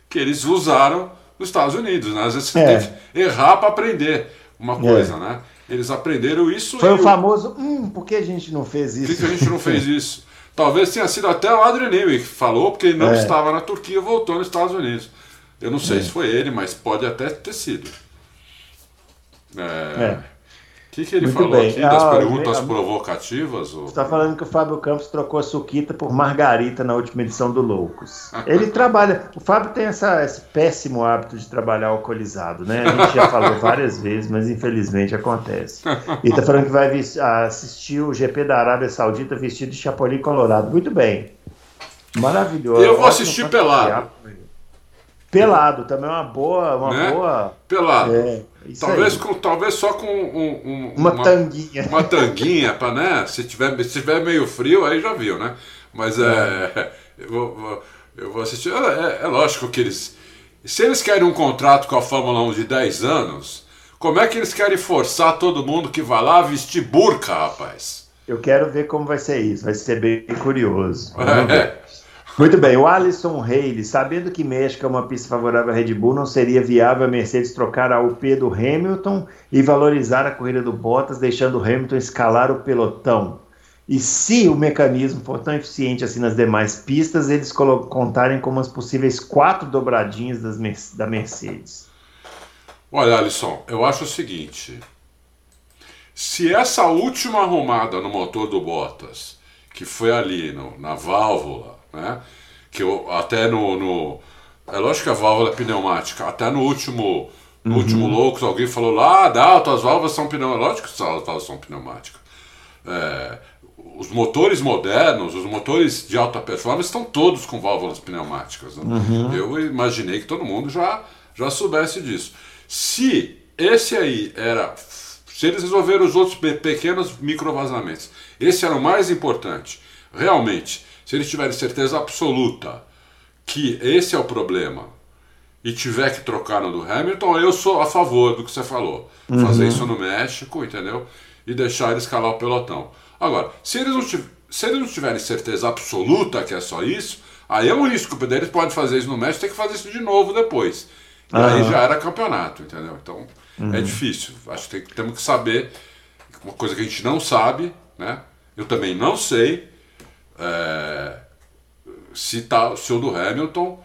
que eles usaram nos Estados Unidos. Né? Às vezes você é. tem que errar para aprender uma coisa, é. né? Eles aprenderam isso. Foi o famoso, hum, por que a gente não fez isso? Por que, a gente não fez isso? Talvez tenha sido até o Adrian Newey que falou, porque ele não é. estava na Turquia e voltou nos Estados Unidos. Eu não sei é. se foi ele, mas pode até ter sido. É. é que, que ele Muito falou bem. aqui das ah, perguntas provocativas? Você está falando que o Fábio Campos trocou a Suquita por Margarita na última edição do Loucos. Ele trabalha. O Fábio tem essa, esse péssimo hábito de trabalhar alcoolizado, né? A gente já falou várias vezes, mas infelizmente acontece. E está falando que vai assistir o GP da Arábia Saudita vestido de Chapolin Colorado. Muito bem. Maravilhoso. Eu vou assistir pelado. Pelado também é uma boa. Uma né? boa pelado. É. Isso talvez, com, talvez só com um, um, uma, uma, tanguinha. Uma tanguinha, para né? Se tiver, se tiver meio frio, aí já viu, né? Mas é. é eu, vou, eu vou assistir. É, é, lógico que eles. Se eles querem um contrato com a Fórmula 1 de 10 anos, Como é que eles querem forçar todo mundo que vai lá vestir burca, rapaz? Eu quero ver como vai ser isso, vai ser bem curioso. É. Muito bem, o Alisson Haley, sabendo que México é uma pista favorável à Red Bull, não seria viável a Mercedes trocar a UP do Hamilton e valorizar a corrida do Bottas, deixando o Hamilton escalar o pelotão. E se o mecanismo for tão eficiente assim nas demais pistas, eles contarem como as possíveis quatro dobradinhas das, da Mercedes. Olha, Alisson, eu acho o seguinte: se essa última arrumada no motor do Bottas, que foi ali no, na válvula, né? Que eu, até no, no, É lógico que a válvula é pneumática. Até no último. No uhum. último Loucos, alguém falou lá, ah, as válvulas são pneumáticas. Lógico que as válvulas são pneumáticas. É, os motores modernos, os motores de alta performance estão todos com válvulas pneumáticas. Né? Uhum. Eu imaginei que todo mundo já, já soubesse disso. Se esse aí era. Se eles resolveram os outros pequenos microvazamentos, esse era o mais importante, realmente se eles tiverem certeza absoluta que esse é o problema e tiver que trocar no do Hamilton, eu sou a favor do que você falou. Uhum. Fazer isso no México, entendeu? E deixar ele escalar o pelotão. Agora, se eles, não se eles não tiverem certeza absoluta que é só isso, aí é um risco, porque eles podem fazer isso no México tem que fazer isso de novo depois. E uhum. aí já era campeonato, entendeu? Então uhum. é difícil. Acho que tem, temos que saber uma coisa que a gente não sabe, né? Eu também não sei é, se, tá, se o do Hamilton,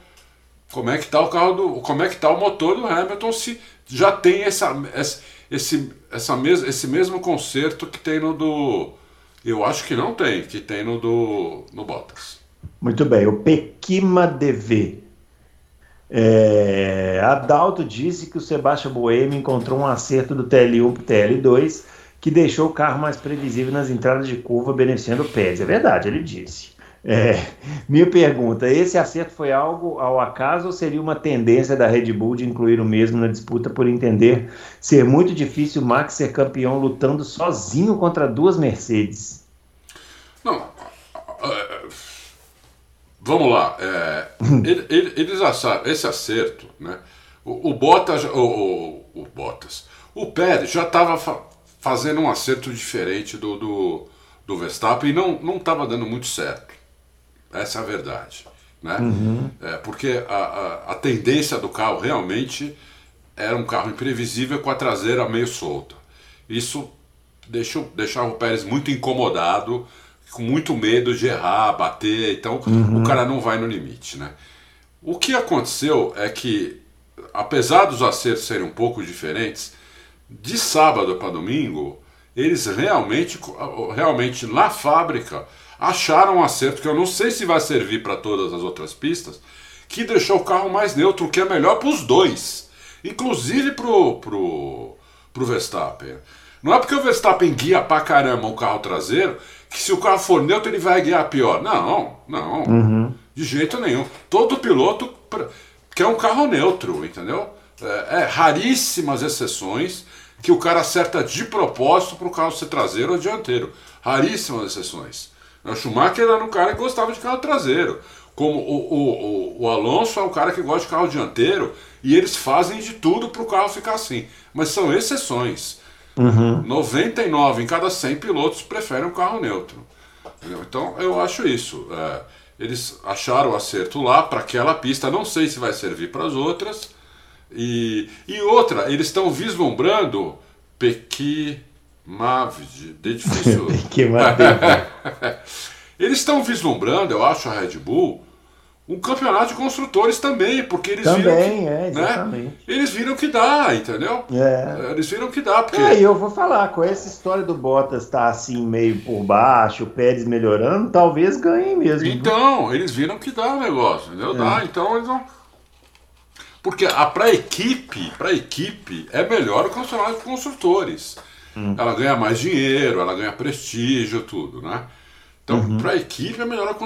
como é que tá o carro do. Como é que tá o motor do Hamilton se já tem essa, esse, essa mes, esse mesmo conserto que tem no do. Eu acho que não tem, que tem no do no Bottas. Muito bem, o Pequima DV. É, Adalto disse que o Sebastião Boemi encontrou um acerto do TL1 para o TL2 que deixou o carro mais previsível nas entradas de curva, beneficiando o Pérez. É verdade, ele disse. É, minha pergunta: esse acerto foi algo ao acaso ou seria uma tendência da Red Bull de incluir o mesmo na disputa por entender ser muito difícil o Max ser campeão lutando sozinho contra duas Mercedes? Não. É, vamos lá. É, eles acharam esse acerto, né? O, o Bottas, o, o, o Bottas, o Pérez já estava fazendo um acerto diferente do, do, do Verstappen e não estava dando muito certo. Essa é a verdade. Né? Uhum. É, porque a, a, a, tendência do carro realmente era um carro imprevisível com a traseira meio solta. Isso deixou, deixava o Pérez muito incomodado, com muito medo de errar, bater, então uhum. o cara não vai no limite. Né? O que aconteceu é que, apesar dos acertos serem um pouco diferentes, de sábado para domingo, eles realmente, realmente na fábrica acharam um acerto que eu não sei se vai servir para todas as outras pistas, que deixou o carro mais neutro, que é melhor para os dois, inclusive pro, pro, pro Verstappen. Não é porque o Verstappen guia pra caramba o carro traseiro que se o carro for neutro ele vai guiar pior. Não, não, uhum. de jeito nenhum. Todo piloto quer um carro neutro, entendeu? É, é raríssimas exceções que o cara acerta de propósito para o carro ser traseiro ou dianteiro. Raríssimas exceções. O Schumacher era um cara que gostava de carro traseiro. Como o, o, o, o Alonso é um cara que gosta de carro dianteiro e eles fazem de tudo para o carro ficar assim. Mas são exceções. Uhum. 99 em cada 100 pilotos preferem um carro neutro. Entendeu? Então eu acho isso. É, eles acharam o acerto lá para aquela pista. Não sei se vai servir para as outras e, e outra, eles estão vislumbrando Pequi Mavid, de difícil. eles estão vislumbrando, eu acho, a Red Bull, um campeonato de construtores também, porque eles também, viram que, é, exatamente. Né? Eles viram que dá, entendeu? É. Eles viram que dá. Porque... É, eu vou falar, com essa história do Bottas estar tá assim meio por baixo, o Pérez melhorando, talvez ganhem mesmo. Então, eles viram que dá o negócio, entendeu? É. Dá, então eles vão. Porque para a equipe, para equipe é melhor o campeonato de construtores. Hum. Ela ganha mais dinheiro, ela ganha prestígio, tudo, né? Então, uhum. para a equipe é melhor,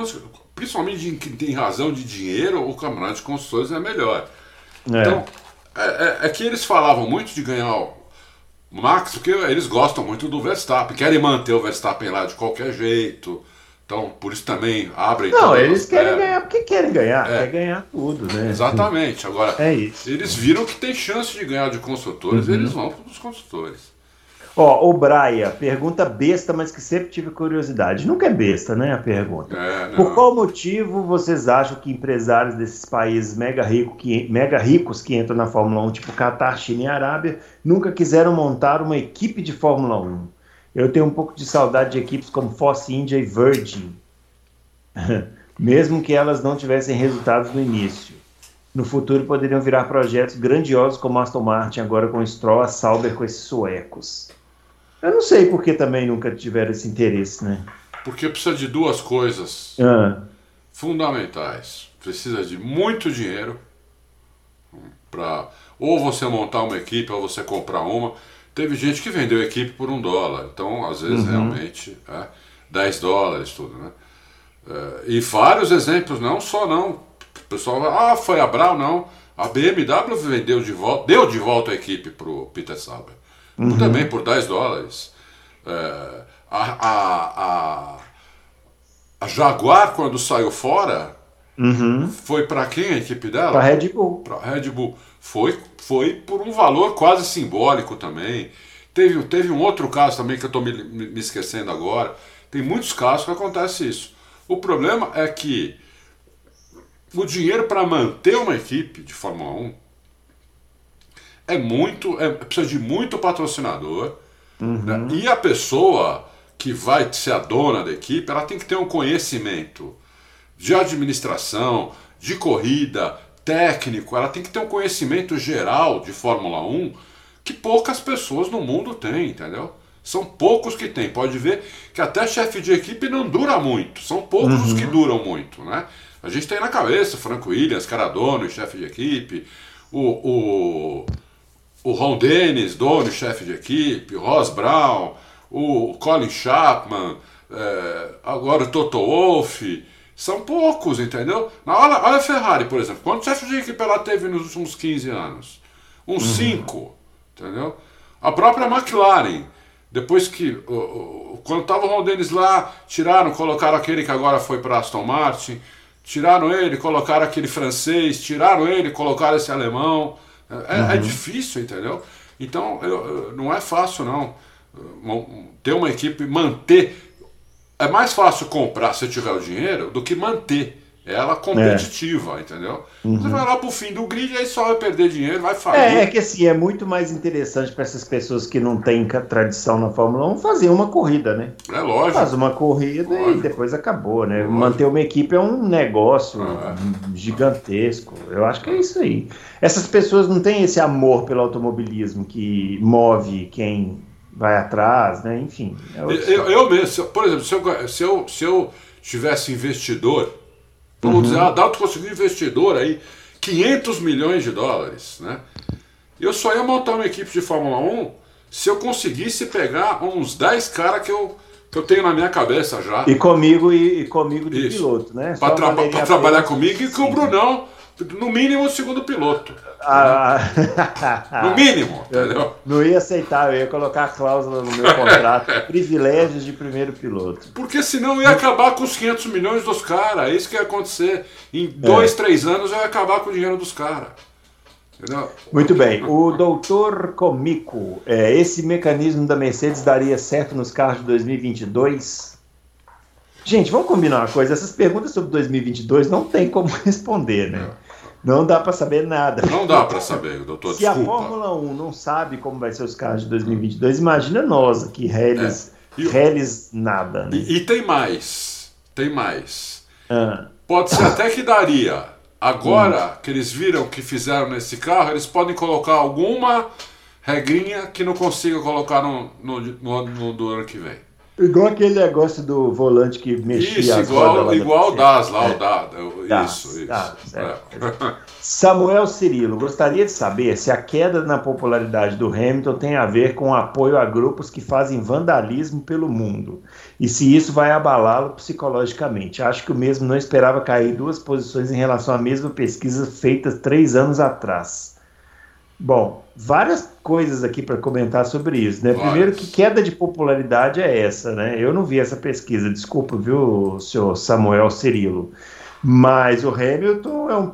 principalmente em quem tem razão de dinheiro, o campeonato de construtores é melhor. É. Então, é, é, é, que eles falavam muito de ganhar o Max, porque eles gostam muito do Verstappen, querem manter o Verstappen lá de qualquer jeito, Então, por isso também abrem. Não, eles querem é. ganhar porque querem ganhar, é. quer ganhar tudo, né? Exatamente. Agora, é isso. eles viram que tem chance de ganhar de construtores, uhum. eles vão para os construtores. Ó, o Braia, pergunta besta, mas que sempre tive curiosidade. Nunca é besta, né, a pergunta. É, Por qual motivo vocês acham que empresários desses países mega, rico, que, mega ricos que entram na Fórmula 1, tipo Qatar, China e Arábia, nunca quiseram montar uma equipe de Fórmula 1? Eu tenho um pouco de saudade de equipes como Force India e Virgin, mesmo que elas não tivessem resultados no início. No futuro poderiam virar projetos grandiosos como Aston Martin, agora com Stroll, a Sauber com esses suecos. Eu não sei por que também nunca tiveram esse interesse, né? Porque precisa de duas coisas ah. fundamentais. Precisa de muito dinheiro para ou você montar uma equipe ou você comprar uma. Teve gente que vendeu equipe por um dólar, então às vezes uhum. realmente é 10 dólares tudo, né? É, e vários exemplos, não só não. O pessoal vai, ah, foi a Brown, não. A BMW vendeu de volta, deu de volta a equipe para o Peter Sauber uhum. também por 10 dólares. É, a, a, a, a, Jaguar, quando saiu fora, uhum. foi para quem a equipe dela? Para Red Bull. Para Red Bull. Foi, foi por um valor quase simbólico também. Teve, teve um outro caso também que eu estou me, me esquecendo agora. Tem muitos casos que acontece isso. O problema é que o dinheiro para manter uma equipe de Fórmula 1 é muito, é, precisa de muito patrocinador. Uhum. Né? E a pessoa que vai ser a dona da equipe, ela tem que ter um conhecimento de administração, de corrida, técnico, ela tem que ter um conhecimento geral de Fórmula 1 que poucas pessoas no mundo têm, entendeu? São poucos que têm. Pode ver que até chefe de equipe não dura muito. São poucos uhum. os que duram muito, né? A gente tem na cabeça Franco Williams, cara dono e chefe de equipe, o, o o Ron Dennis, dono e chefe de equipe, o Ross Brown, o Colin Chapman, é, agora o Toto Wolff, são poucos, entendeu? Olha, olha a Ferrari, por exemplo, quantos chefes de equipe ela teve nos últimos 15 anos? Uns 5, uhum. entendeu? A própria McLaren, depois que, quando estava o Ron Dennis lá, tiraram, colocaram aquele que agora foi para Aston Martin, tiraram ele, colocaram aquele francês, tiraram ele, colocaram esse alemão, é, é, uhum. é difícil, entendeu? Então, eu, não é fácil, não. Ter uma equipe, manter. É mais fácil comprar se tiver o dinheiro do que manter ela competitiva, é. entendeu? Uhum. Você vai lá pro fim do grid, aí só vai perder dinheiro, vai falir. É, é que assim, é muito mais interessante para essas pessoas que não têm tradição na Fórmula 1 fazer uma corrida, né? É lógico. Faz uma corrida lógico. e depois acabou, né? Lógico. Manter uma equipe é um negócio ah, é. gigantesco. Eu acho que é isso aí. Essas pessoas não têm esse amor pelo automobilismo que move quem vai atrás, né? Enfim. É eu, eu, mesmo, por exemplo, se eu, se eu, se eu tivesse investidor Vamos uhum. dizer, a Adalto conseguiu investidor aí, 500 milhões de dólares, né? Eu só ia montar uma equipe de Fórmula 1 se eu conseguisse pegar uns 10 caras que eu, que eu tenho na minha cabeça já. E comigo e, e comigo de Isso. piloto, né? Para tra trabalhar comigo e com o Brunão no mínimo o segundo piloto. Ah, no mínimo, entendeu? Não ia aceitar, eu ia colocar a cláusula no meu contrato, privilégios de primeiro piloto. Porque senão eu ia acabar com os 500 milhões dos caras, é isso que ia acontecer. Em dois, é. três anos eu ia acabar com o dinheiro dos caras. Muito bem. O doutor Comico, é, esse mecanismo da Mercedes daria certo nos carros de 2022? Gente, vamos combinar uma coisa. Essas perguntas sobre 2022 não tem como responder, né? É. Não dá para saber nada. Não dá para saber, doutor. Se desculpa. a Fórmula 1 não sabe como vai ser os carros de 2022, imagina nós aqui, Reles, é. nada. Né? E, e, tem mais. Tem mais. Ah. Pode ser até que daria. Agora hum. que eles viram que fizeram nesse carro, eles podem colocar alguma regrinha que não consiga colocar no, no, no, no do ano que vem. Igual aquele negócio do volante que mexia isso, igual, igual o DAS lá, o DAS. Isso, isso. é. Samuel Cirilo, gostaria de saber se a queda na popularidade do Hamilton tem a ver com o apoio a grupos que fazem vandalismo pelo mundo e se isso vai abalá-lo psicologicamente. Acho que o mesmo não esperava cair duas posições em relação à mesma pesquisa feita três anos atrás. Bom, várias coisas aqui para comentar sobre isso, né? Primeiro que queda de popularidade é essa, né? Eu não vi essa pesquisa, desculpa, viu, senhor Samuel Cirilo. Mas o Hamilton é um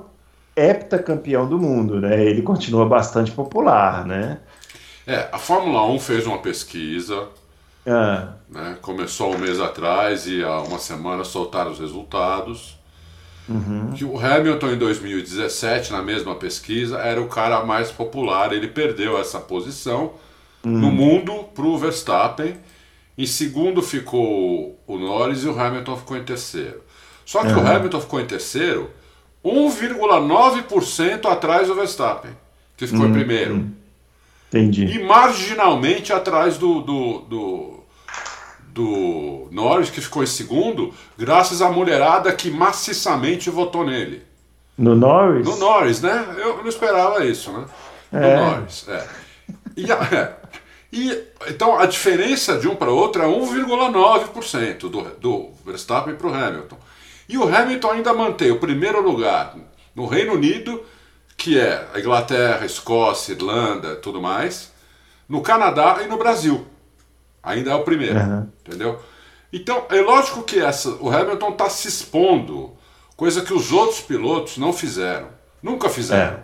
heptacampeão do mundo, né? Ele continua bastante popular, né? É, a Fórmula 1 fez uma pesquisa, ah. né? Começou um mês atrás e há uma semana soltaram os resultados. Uhum. Que o Hamilton em 2017, na mesma pesquisa, era o cara mais popular. Ele perdeu essa posição uhum. no mundo para o Verstappen. Em segundo ficou o Norris e o Hamilton ficou em terceiro. Só que uhum. o Hamilton ficou em terceiro 1,9% atrás do Verstappen, que ficou em uhum. primeiro. Uhum. Entendi. E marginalmente atrás do, do, do do Norris, que ficou em segundo, graças à mulherada que maciçamente votou nele. No Norris? No Norris, né? Eu não esperava isso, né? No é. Norris, é. E, é. e, então a diferença de um para outro é 1,9% do, do Verstappen para o Hamilton. E o Hamilton ainda mantém o primeiro lugar no Reino Unido, que é a Inglaterra, Escócia, Irlanda, tudo mais, no Canadá e no Brasil. Ainda é o primeiro, uhum. entendeu? Então, é lógico que essa, o Hamilton está se expondo, coisa que os outros pilotos não fizeram. Nunca fizeram. É.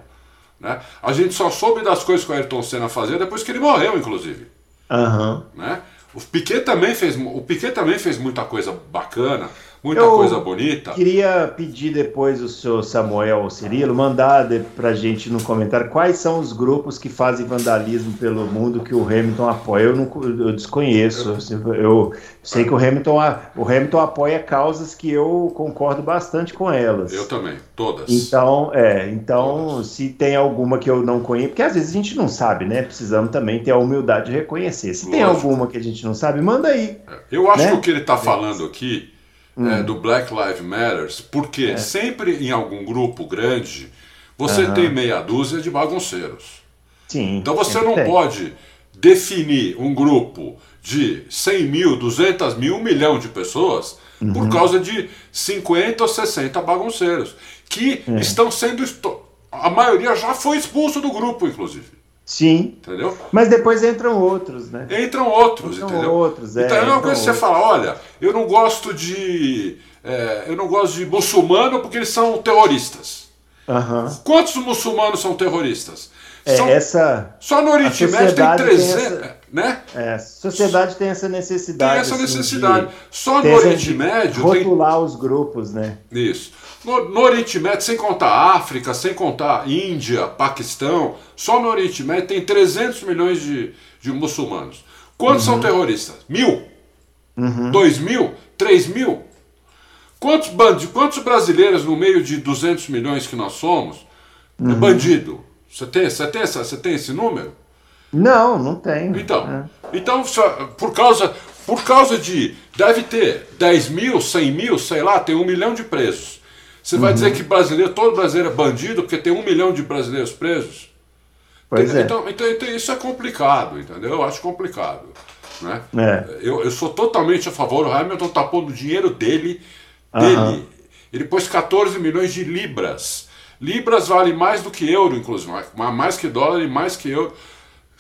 Né? A gente só soube das coisas que o Ayrton Senna fazia depois que ele morreu, inclusive. Uhum. Né? O Piquet também fez, o Piquet também fez muita coisa bacana muita eu coisa bonita. Queria pedir depois o senhor Samuel ou Cirilo mandar para gente no comentário quais são os grupos que fazem vandalismo pelo mundo que o Hamilton apoia. Eu, não, eu desconheço. Assim, eu sei que o Hamilton, o Hamilton apoia causas que eu concordo bastante com elas. Eu também, todas. Então, é, então todas. se tem alguma que eu não conheço, porque às vezes a gente não sabe, né? Precisamos também ter a humildade de reconhecer. Se Lógico. tem alguma que a gente não sabe, manda aí. É, eu acho né? que o que ele está falando aqui hum. é, do Black Lives Matters, porque é. sempre em algum grupo grande você uhum. tem meia dúzia de bagunceiros. Sim, então você não tem. pode definir um grupo de 100 mil, 200 mil, 1 milhão de pessoas uhum. por causa de 50 ou 60 bagunceiros que é. estão sendo. A maioria já foi expulso do grupo, inclusive. Sim. Entendeu? Mas depois entram outros, né? Entram outros, entram entendeu? outros, é. Então é uma coisa que você fala, olha, eu não gosto de. É, eu não gosto de muçulmano porque eles são terroristas. Uhum. Quantos muçulmanos são terroristas? É, são, essa, só no Oriente Médio tem 300. Tem essa, né? É, a sociedade tem essa necessidade. Tem essa assim, necessidade. Só no Oriente Médio. Rotular tem... os grupos, né? Isso. No, no, Oriente Médio, sem contar África, sem contar Índia, Paquistão, só no Oriente Médio tem 300 milhões de, de muçulmanos. Quantos uhum. são terroristas? Mil? Uhum. Dois mil? Três mil? Quantos, bandidos, quantos brasileiros no meio de 200 milhões que nós somos é uhum. é bandido? Você tem, você, tem você tem esse número? Não, não tenho. Então, é. então por, causa, por causa de. Deve ter 10 mil, 100 mil, sei lá, tem um milhão de presos. Você uhum. vai dizer que brasileiro, todo brasileiro é bandido porque tem um milhão de brasileiros presos? Pois então, é. Então, então, então, isso é complicado, entendeu? Eu acho complicado. Né? É. Eu, eu sou totalmente a favor, o Hamilton está pondo o dinheiro dele, dele. Uhum. Ele pôs 14 milhões de libras. Libras vale mais do que euro, inclusive, mais que dólar e mais que euro.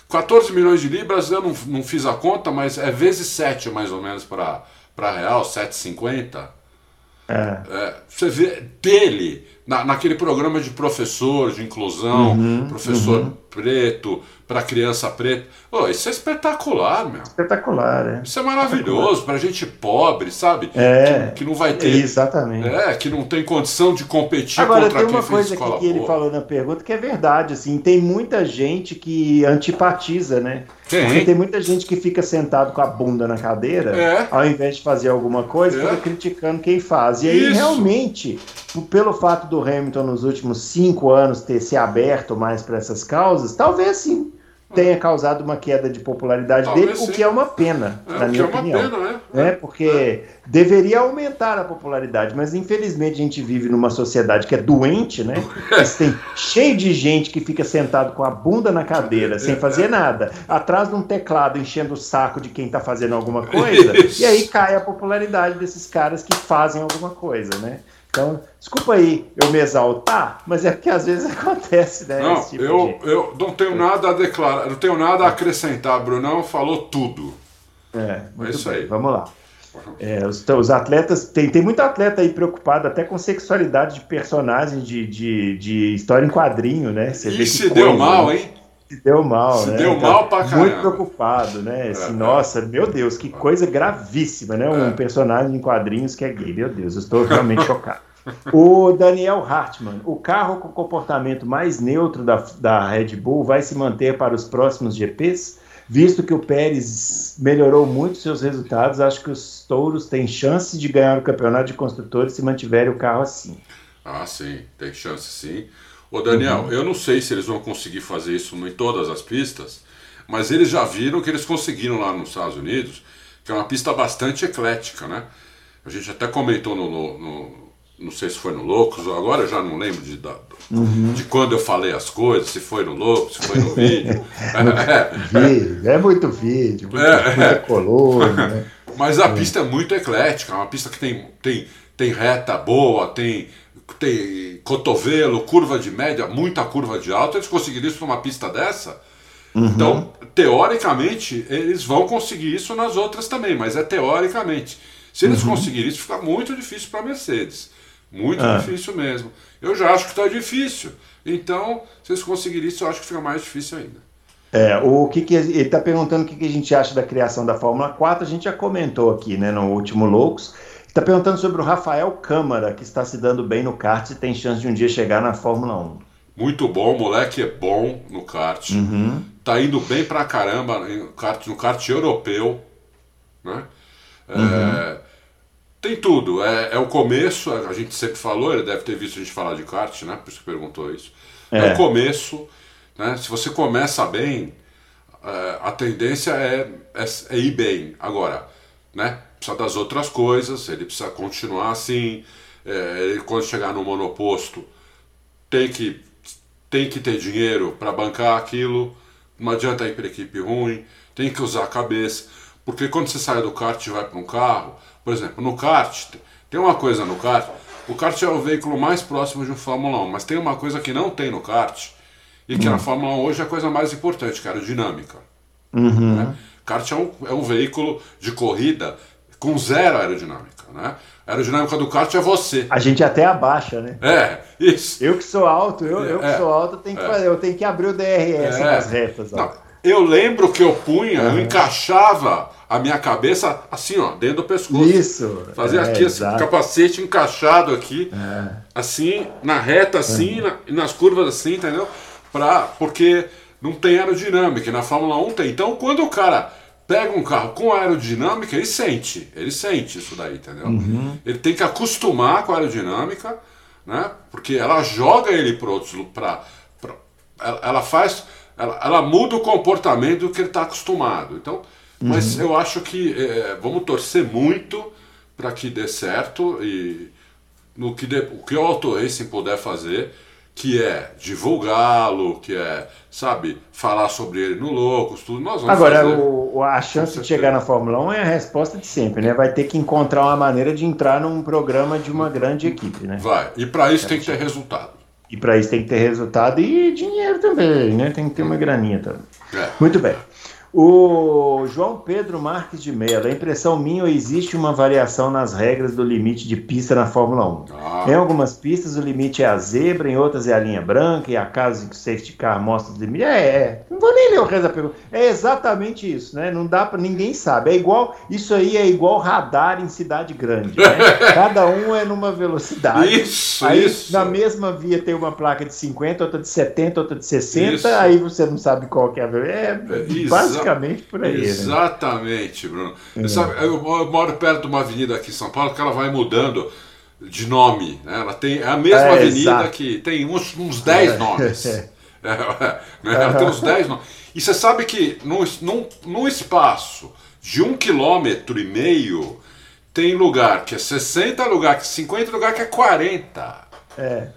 14 milhões de libras, eu não, não fiz a conta, mas é vezes 7 mais ou menos para real, 7,50. É. É, você vê dele, na, naquele programa de professor, de inclusão, uhum, professor uhum. Preto, para criança preta. Oh, isso é espetacular, meu. Espetacular, é. Isso é maravilhoso para gente pobre, sabe? É. Que, que, não vai ter. Exatamente. É, que não tem condição de competir Agora, contra tem uma coisa aqui que ele falou na pergunta que é verdade, assim, tem muita gente que antipatiza, né? Tem. Porque tem muita gente que fica sentado com a bunda na cadeira, é. ao invés de fazer alguma coisa, é. fica criticando quem faz. E aí, Isso. realmente, pelo fato do Hamilton nos últimos cinco anos ter se aberto mais para essas causas, talvez sim tenha causado uma queda de popularidade Talvez dele, sim. o que é uma pena, é, na minha opinião. É, pena, né? é porque é. deveria aumentar a popularidade, mas infelizmente a gente vive numa sociedade que é doente, né? tem cheio de gente que fica sentado com a bunda na cadeira, sem fazer nada, atrás de um teclado enchendo o saco de quem está fazendo alguma coisa, Isso. e aí cai a popularidade desses caras que fazem alguma coisa, né? Então, desculpa aí eu me exaltar, mas é porque às vezes acontece, né? Não, tipo eu, de... eu não tenho nada a declarar, não tenho nada a acrescentar. Brunão falou tudo. É, é isso bem. aí. Vamos lá. É, os, os, atletas, tem, tem muito atleta aí preocupado até com sexualidade de personagem de, de, de história em quadrinho, né? Você e se deu coisa, mal, né? hein? Se deu mal, se né? deu mal pra caramba. Muito preocupado, né? Assim, é, nossa, meu Deus, que coisa gravíssima, né? Um é. personagem em quadrinhos que é gay, meu Deus, eu estou realmente chocado. O Daniel Hartmann, o carro com comportamento mais neutro da, da Red Bull vai se manter para os próximos GPs? Visto que o Pérez melhorou muito seus resultados, acho que os touros têm chance de ganhar o campeonato de construtores se mantiverem o carro assim. Ah, sim, tem chance sim. Ô Daniel, uhum. eu não sei se eles vão conseguir fazer isso em todas as pistas, mas eles já viram que eles conseguiram lá nos Estados Unidos, que é uma pista bastante eclética, né? A gente até comentou no, no, no não sei se foi no Loucos, agora eu já não lembro de, da, uhum. de quando eu falei as coisas, se foi no Loucos, se foi no vídeo. é, é muito vídeo, muito, é, muita coluna. Né? Mas a é. pista é muito eclética, é uma pista que tem, tem, tem reta boa, tem, tem cotovelo, curva de média, muita curva de alta. Eles conseguiram isso numa pista dessa? Uhum. Então, teoricamente, eles vão conseguir isso nas outras também, mas é teoricamente. Se eles uhum. conseguirem isso, fica muito difícil para a Mercedes. Muito ah. difícil mesmo. Eu já acho que está difícil. Então, se eles conseguirem isso, eu acho que fica mais difícil ainda. É, o que, que ele está perguntando o que, que, a gente acha da criação da Fórmula 4, a gente já comentou aqui, né, no último Loucos. Está perguntando sobre o Rafael Câmara, que está se dando bem no kart e tem chance de um dia chegar na Fórmula 1. Muito bom, o moleque é bom no kart. Uhum. Tá indo bem pra caramba no kart, no kart europeu, né? É, uhum. Tem tudo. É, é, o começo, a gente sempre falou, ele deve ter visto a gente falar de kart, né? Por isso que perguntou isso. É, é o começo, né? Se você começa bem, é, a tendência é, é, é, ir bem. Agora, né? Precisa das outras coisas, ele precisa continuar assim. É, ele, quando chegar no monoposto, tem que, tem que ter dinheiro para bancar aquilo. Não adianta ir para equipe ruim, tem que usar a cabeça. Porque quando você sai do kart e vai para um carro, por exemplo, no kart, tem uma coisa no kart, o kart é o veículo mais próximo de um Fórmula 1, mas tem uma coisa que não tem no kart, e que hum. na Fórmula 1 hoje é a coisa mais importante, que é a aerodinâmica. Uhum. Né? Kart é um, é um veículo de corrida com zero aerodinâmica. Né? A aerodinâmica do kart é você. A gente até abaixa, né? É, isso. Eu que sou alto, eu, eu que é, sou alto, tenho que é. fazer, eu tenho que abrir o DRS é. nas retas. Não, eu lembro que eu punha, uhum. eu encaixava a minha cabeça assim, ó, dentro do pescoço. Isso. Fazia é, aqui, assim, capacete encaixado aqui, é. assim, na reta assim, uhum. na, nas curvas assim, entendeu? Pra, porque não tem aerodinâmica, na Fórmula 1 tem. Então, quando o cara pega um carro com aerodinâmica, ele sente, ele sente isso daí, entendeu? Uhum. Ele tem que acostumar com a aerodinâmica, né? Porque ela joga ele para outros, para ela, ela faz, ela, ela muda o comportamento do que ele está acostumado. Então, mas uhum. eu acho que é, vamos torcer muito para que dê certo e no que dê, o que o Auto Racing puder fazer, que é divulgá-lo, que é, sabe, falar sobre ele no Loucos, tudo, nós vamos Agora, fazer. O, a chance de chegar na Fórmula 1 é a resposta de sempre, né? Vai ter que encontrar uma maneira de entrar num programa de uma grande equipe, né? Vai, e para isso é, tem que ter resultado. E para isso tem que ter resultado e dinheiro também, né? Tem que ter uma graninha também. É. Muito bem. O João Pedro Marques de Mello, a impressão minha ou existe uma variação nas regras do limite de pista na Fórmula 1? Ah. Em algumas pistas o limite é a zebra, em outras é a linha branca, e há casos em que o safety car mostra os limites. É, é, não vou nem ler o resto da pergunta. É exatamente isso, né? Não dá para ninguém sabe. É igual, isso aí é igual radar em cidade grande, né? Cada um é numa velocidade. Isso, aí, isso. Na mesma via tem uma placa de 50, outra de 70, outra de 60, isso. aí você não sabe qual que é a velocidade. É, é basicamente por aí. Né? Exatamente, né? Bruno. É. Sabe, eu moro perto de uma avenida aqui em São Paulo que ela vai mudando de nome. Né? Ela tem é a mesma é, avenida exato. que tem uns, uns 10 é. nomes. É, né? Ela tem uns 10 nomes. E você sabe que num, num, num espaço de um quilômetro e meio tem lugar que é 60, lugar que é 50, lugar que é 40. É.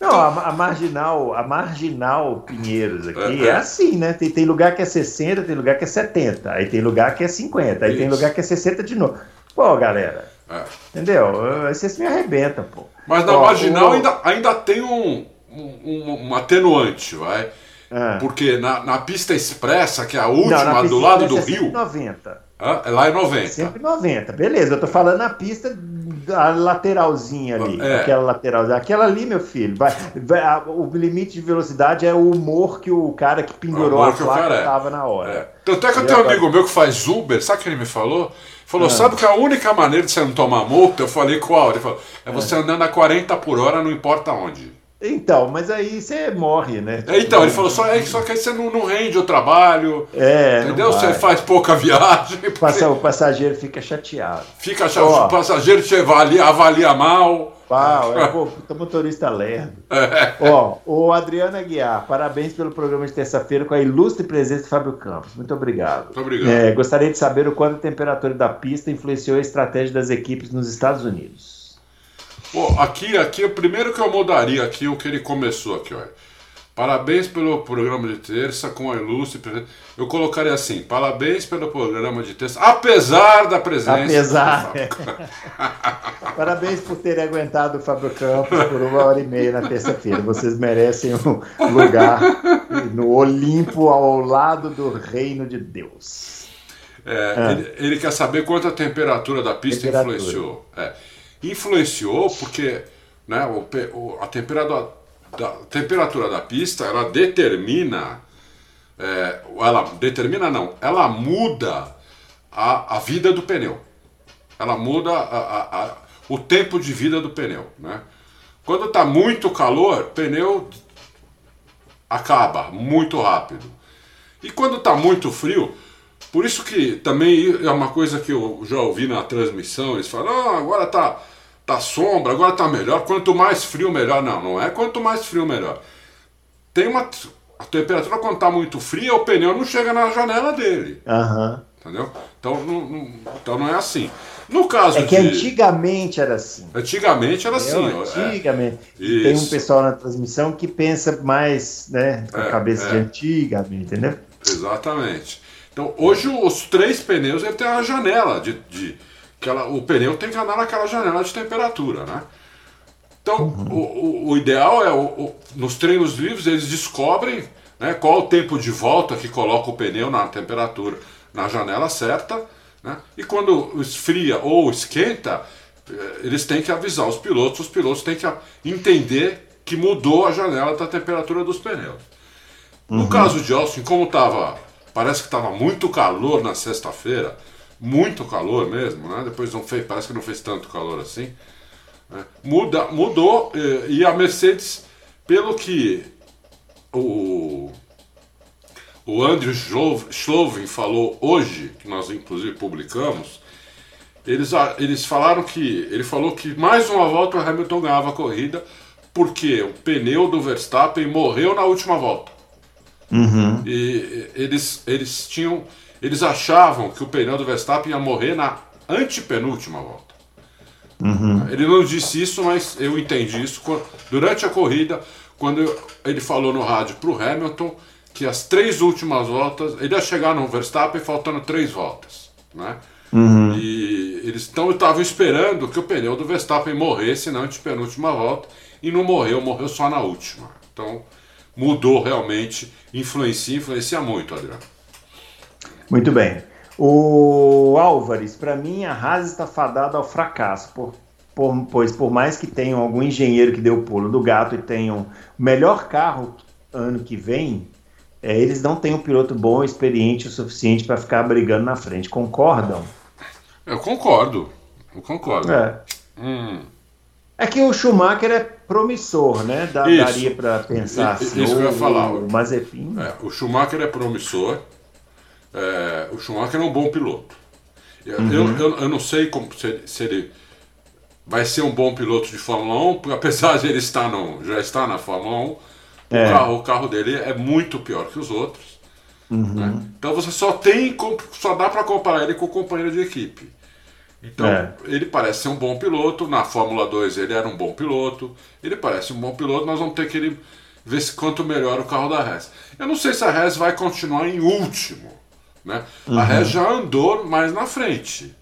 Não, a, a, marginal, a marginal Pinheiros aqui é, é assim, né? Tem, tem lugar que é 60, tem lugar que é 70, aí tem lugar que é 50, aí Isso. tem lugar que é 60 de novo. Pô, galera. É. Entendeu? Você me arrebenta, pô. Mas na Ó, marginal o... ainda, ainda tem um, um, um atenuante, vai. É. Porque na, na pista expressa, que é a última Não, do lado do é Rio. 90. Ah, lá é 90. Sempre 90, beleza. Eu tô falando na pista da lateralzinha ali. É. Aquela lateralzinha. Aquela ali, meu filho. Vai, vai, a, o limite de velocidade é o humor que o cara que pendurou a placa é. tava na hora. É. Tanto é que eu tenho um amigo meu que faz Uber, sabe o que ele me falou? Falou, ah. sabe que a única maneira de você não tomar multa? Eu falei, qual? Ele falou, é você é. andando a 40 por hora, não importa onde. Então, mas aí você morre, né? É, então, ele falou, só, é, só que aí você não, não rende o trabalho. É. Entendeu? Você faz pouca viagem. Porque... O passageiro fica chateado. Fica chateado. O passageiro te avalia, avalia mal. Pau, é, pô, motorista lerdo. É. Ó, o Adriano Aguiar, parabéns pelo programa de terça-feira com a ilustre presença de Fábio Campos. Muito obrigado. Muito obrigado. É, gostaria de saber o quanto a temperatura da pista influenciou a estratégia das equipes nos Estados Unidos. Pô, aqui, aqui, o primeiro que eu mudaria aqui, o que ele começou aqui, olha. Parabéns pelo programa de terça com a ilustre presença. Eu colocaria assim: parabéns pelo programa de terça, apesar da presença. Apesar. parabéns por terem aguentado o Fábio Campos por uma hora e meia na terça-feira. Vocês merecem um lugar no Olimpo ao lado do reino de Deus. É, ah. ele, ele, quer saber quanto a temperatura da pista temperatura. influenciou. É influenciou porque né, o, a temperatura da, temperatura da pista ela determina é, ela determina não ela muda a, a vida do pneu ela muda a, a, a, o tempo de vida do pneu né? quando está muito calor pneu acaba muito rápido e quando está muito frio por isso que também é uma coisa que eu já ouvi na transmissão, eles falam, agora tá, tá sombra, agora tá melhor, quanto mais frio melhor. Não, não é quanto mais frio melhor. Tem uma. A temperatura quando tá muito fria, o pneu não chega na janela dele. Uhum. Entendeu? Então não, não, então não é assim. No caso é que de... antigamente era assim. Antigamente era assim. Antigamente. É. Tem um pessoal na transmissão que pensa mais, né, com a é, cabeça é. de antigamente, entendeu? Exatamente. Então, hoje os três pneus ele tem uma janela de, de que ela, o pneu tem que andar naquela janela de temperatura, né? Então, uhum. o, o, o, ideal é, o, nos treinos livres, eles descobrem né, qual o tempo de volta que coloca o pneu na temperatura, na janela certa, né? E quando esfria ou esquenta, eh, eles têm que avisar os pilotos, os pilotos têm que entender que mudou a janela da temperatura dos pneus. No uhum. caso de Austin, como estava Parece que estava muito calor na sexta-feira, muito calor mesmo, né? Depois não fez, parece que não fez tanto calor assim. Né? Muda, mudou eh, e a Mercedes, pelo que o o Andrew Schlovin falou hoje, que nós inclusive publicamos, eles, eles falaram que ele falou que mais uma volta o Hamilton ganhava a corrida porque o pneu do Verstappen morreu na última volta. Uhum. E eles, eles tinham. Eles achavam que o pneu do Verstappen ia morrer na antepenúltima volta. Uhum. Ele não disse isso, mas eu entendi isso durante a corrida, quando ele falou no rádio para o Hamilton que as três últimas voltas, ele ia chegar no Verstappen faltando três voltas. Né? Uhum. E eles então estavam esperando que o pneu do Verstappen morresse na antepenúltima volta e não morreu, morreu só na última. Então mudou realmente, influencia, influencia muito, Adriano. Muito bem. O Álvares, para mim, a Haas está fadada ao fracasso, por, por, pois por mais que tenham algum engenheiro que deu o pulo do gato e tenham o melhor carro ano que vem, é, eles não têm um piloto bom, experiente o suficiente para ficar brigando na frente. Concordam? Eu concordo. Eu concordo. É. Hum. É que o Schumacher é promissor, né? Da, daria para pensar isso, assim. Isso que eu ia falar. O Mazepin. É, o Schumacher é promissor. É, o Schumacher é um bom piloto. Eu, uhum. eu, eu, eu, não sei como, se, se, ele vai ser um bom piloto de Fórmula 1, porque apesar de ele estar no, já estar na Fórmula 1, é. o, carro, o carro dele é muito pior que os outros. Uhum. Né? Então você só tem, só dá para comparar ele com o companheiro de equipe. Então, é. ele parece ser um bom piloto. Na Fórmula 2 ele era um bom piloto. Ele parece um bom piloto. Nós vamos ter que ele, ver se quanto melhor o carro da Res. Eu não sei se a Res vai continuar em último. Né? Uhum. A Res já andou mais na frente.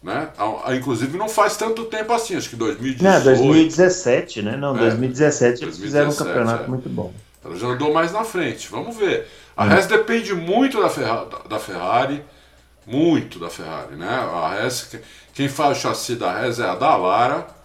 Né? Inclusive não faz tanto tempo assim, acho que 2018. Não, 2017, né? Não, é, 2017 eles 2017, fizeram um campeonato é. muito bom. Ela já andou mais na frente, vamos ver. A hum. Res depende muito da, Ferra da Ferrari, muito da Ferrari, né? A Res, quem faz o chassi da Res é a Dallara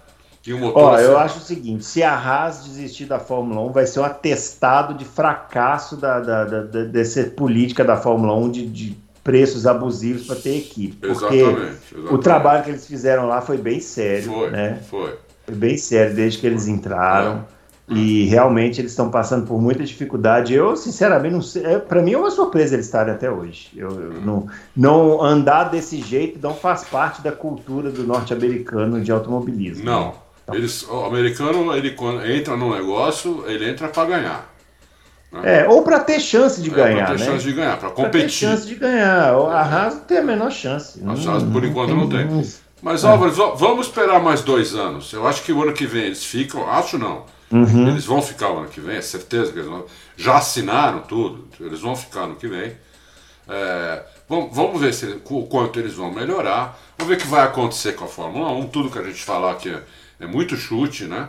e o motor. Ó, eu acho o seguinte: se a Haas desistir da Fórmula 1, vai ser um atestado de fracasso da, da, da, da dessa política da Fórmula 1 de, de preços abusivos para ter equipe. Porque exatamente, exatamente. o trabalho que eles fizeram lá foi bem sério. Foi, né? foi. Foi bem sério desde que eles entraram. É. E realmente eles estão passando por muita dificuldade. Eu, sinceramente, não sei. É, para mim é uma surpresa eles estarem até hoje. Eu, eu não, não andar desse jeito não faz parte da cultura do norte-americano de automobilismo. Não. Então. Eles, o americano, ele quando entra no negócio, ele entra para ganhar. Né? É, ou para ter chance de é, ganhar. Para ter né? chance de ganhar, para competir. Pra ter chance de ganhar. A Haas não tem a menor chance. A Haas, por enquanto, não tem. Mas, Álvaro, vamos esperar mais dois anos. Eu acho que o ano que vem eles ficam. Acho não. Uhum. Eles vão ficar o ano que vem, é certeza que eles vão. Já assinaram tudo, eles vão ficar ano que vem. É, vamos, vamos ver se, o quanto eles vão melhorar. Vamos ver o que vai acontecer com a Fórmula 1. Tudo que a gente falar aqui é, é muito chute, né?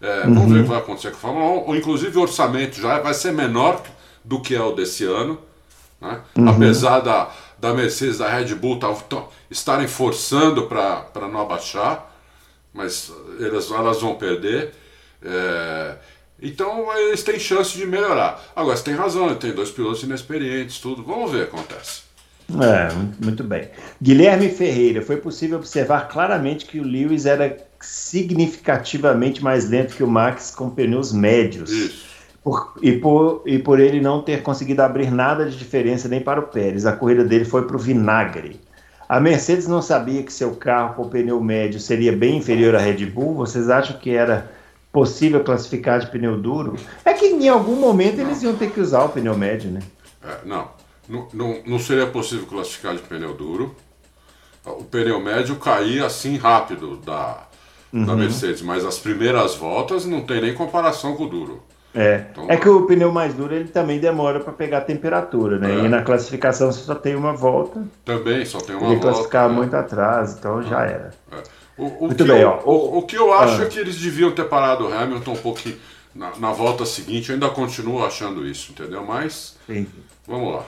É, uhum. Vamos ver o que vai acontecer com a Fórmula 1. Ou, inclusive o orçamento já vai ser menor do que é o desse ano. Né? Uhum. Apesar da, da Mercedes da Red Bull tá, estarem forçando para não abaixar, mas elas, elas vão perder. É, então eles têm chance de melhorar. Agora, você tem razão, tem dois pilotos inexperientes, tudo. Vamos ver o que acontece. É, muito bem. Guilherme Ferreira, foi possível observar claramente que o Lewis era significativamente mais lento que o Max com pneus médios. Isso. Por, e, por, e por ele não ter conseguido abrir nada de diferença nem para o Pérez. A corrida dele foi para o vinagre. A Mercedes não sabia que seu carro com pneu médio seria bem inferior à Red Bull? Vocês acham que era possível classificar de pneu duro, é que em algum momento eles iam ter que usar o pneu médio, né? É, não, não, não, não seria possível classificar de pneu duro. O pneu médio caía assim rápido da, uhum. da Mercedes, mas as primeiras voltas não tem nem comparação com o duro. É, então, é que o pneu mais duro ele também demora para pegar a temperatura, né? É. E na classificação você só tem uma volta. Também só tem uma volta. Classificar né? muito atrás, então já era. É. O, o Muito bem, eu, ó. O, o, que eu acho ah. é que eles deviam ter parado o Hamilton um pouquinho na, na volta seguinte. Eu ainda continuo achando isso, entendeu? Mas Sim. vamos lá.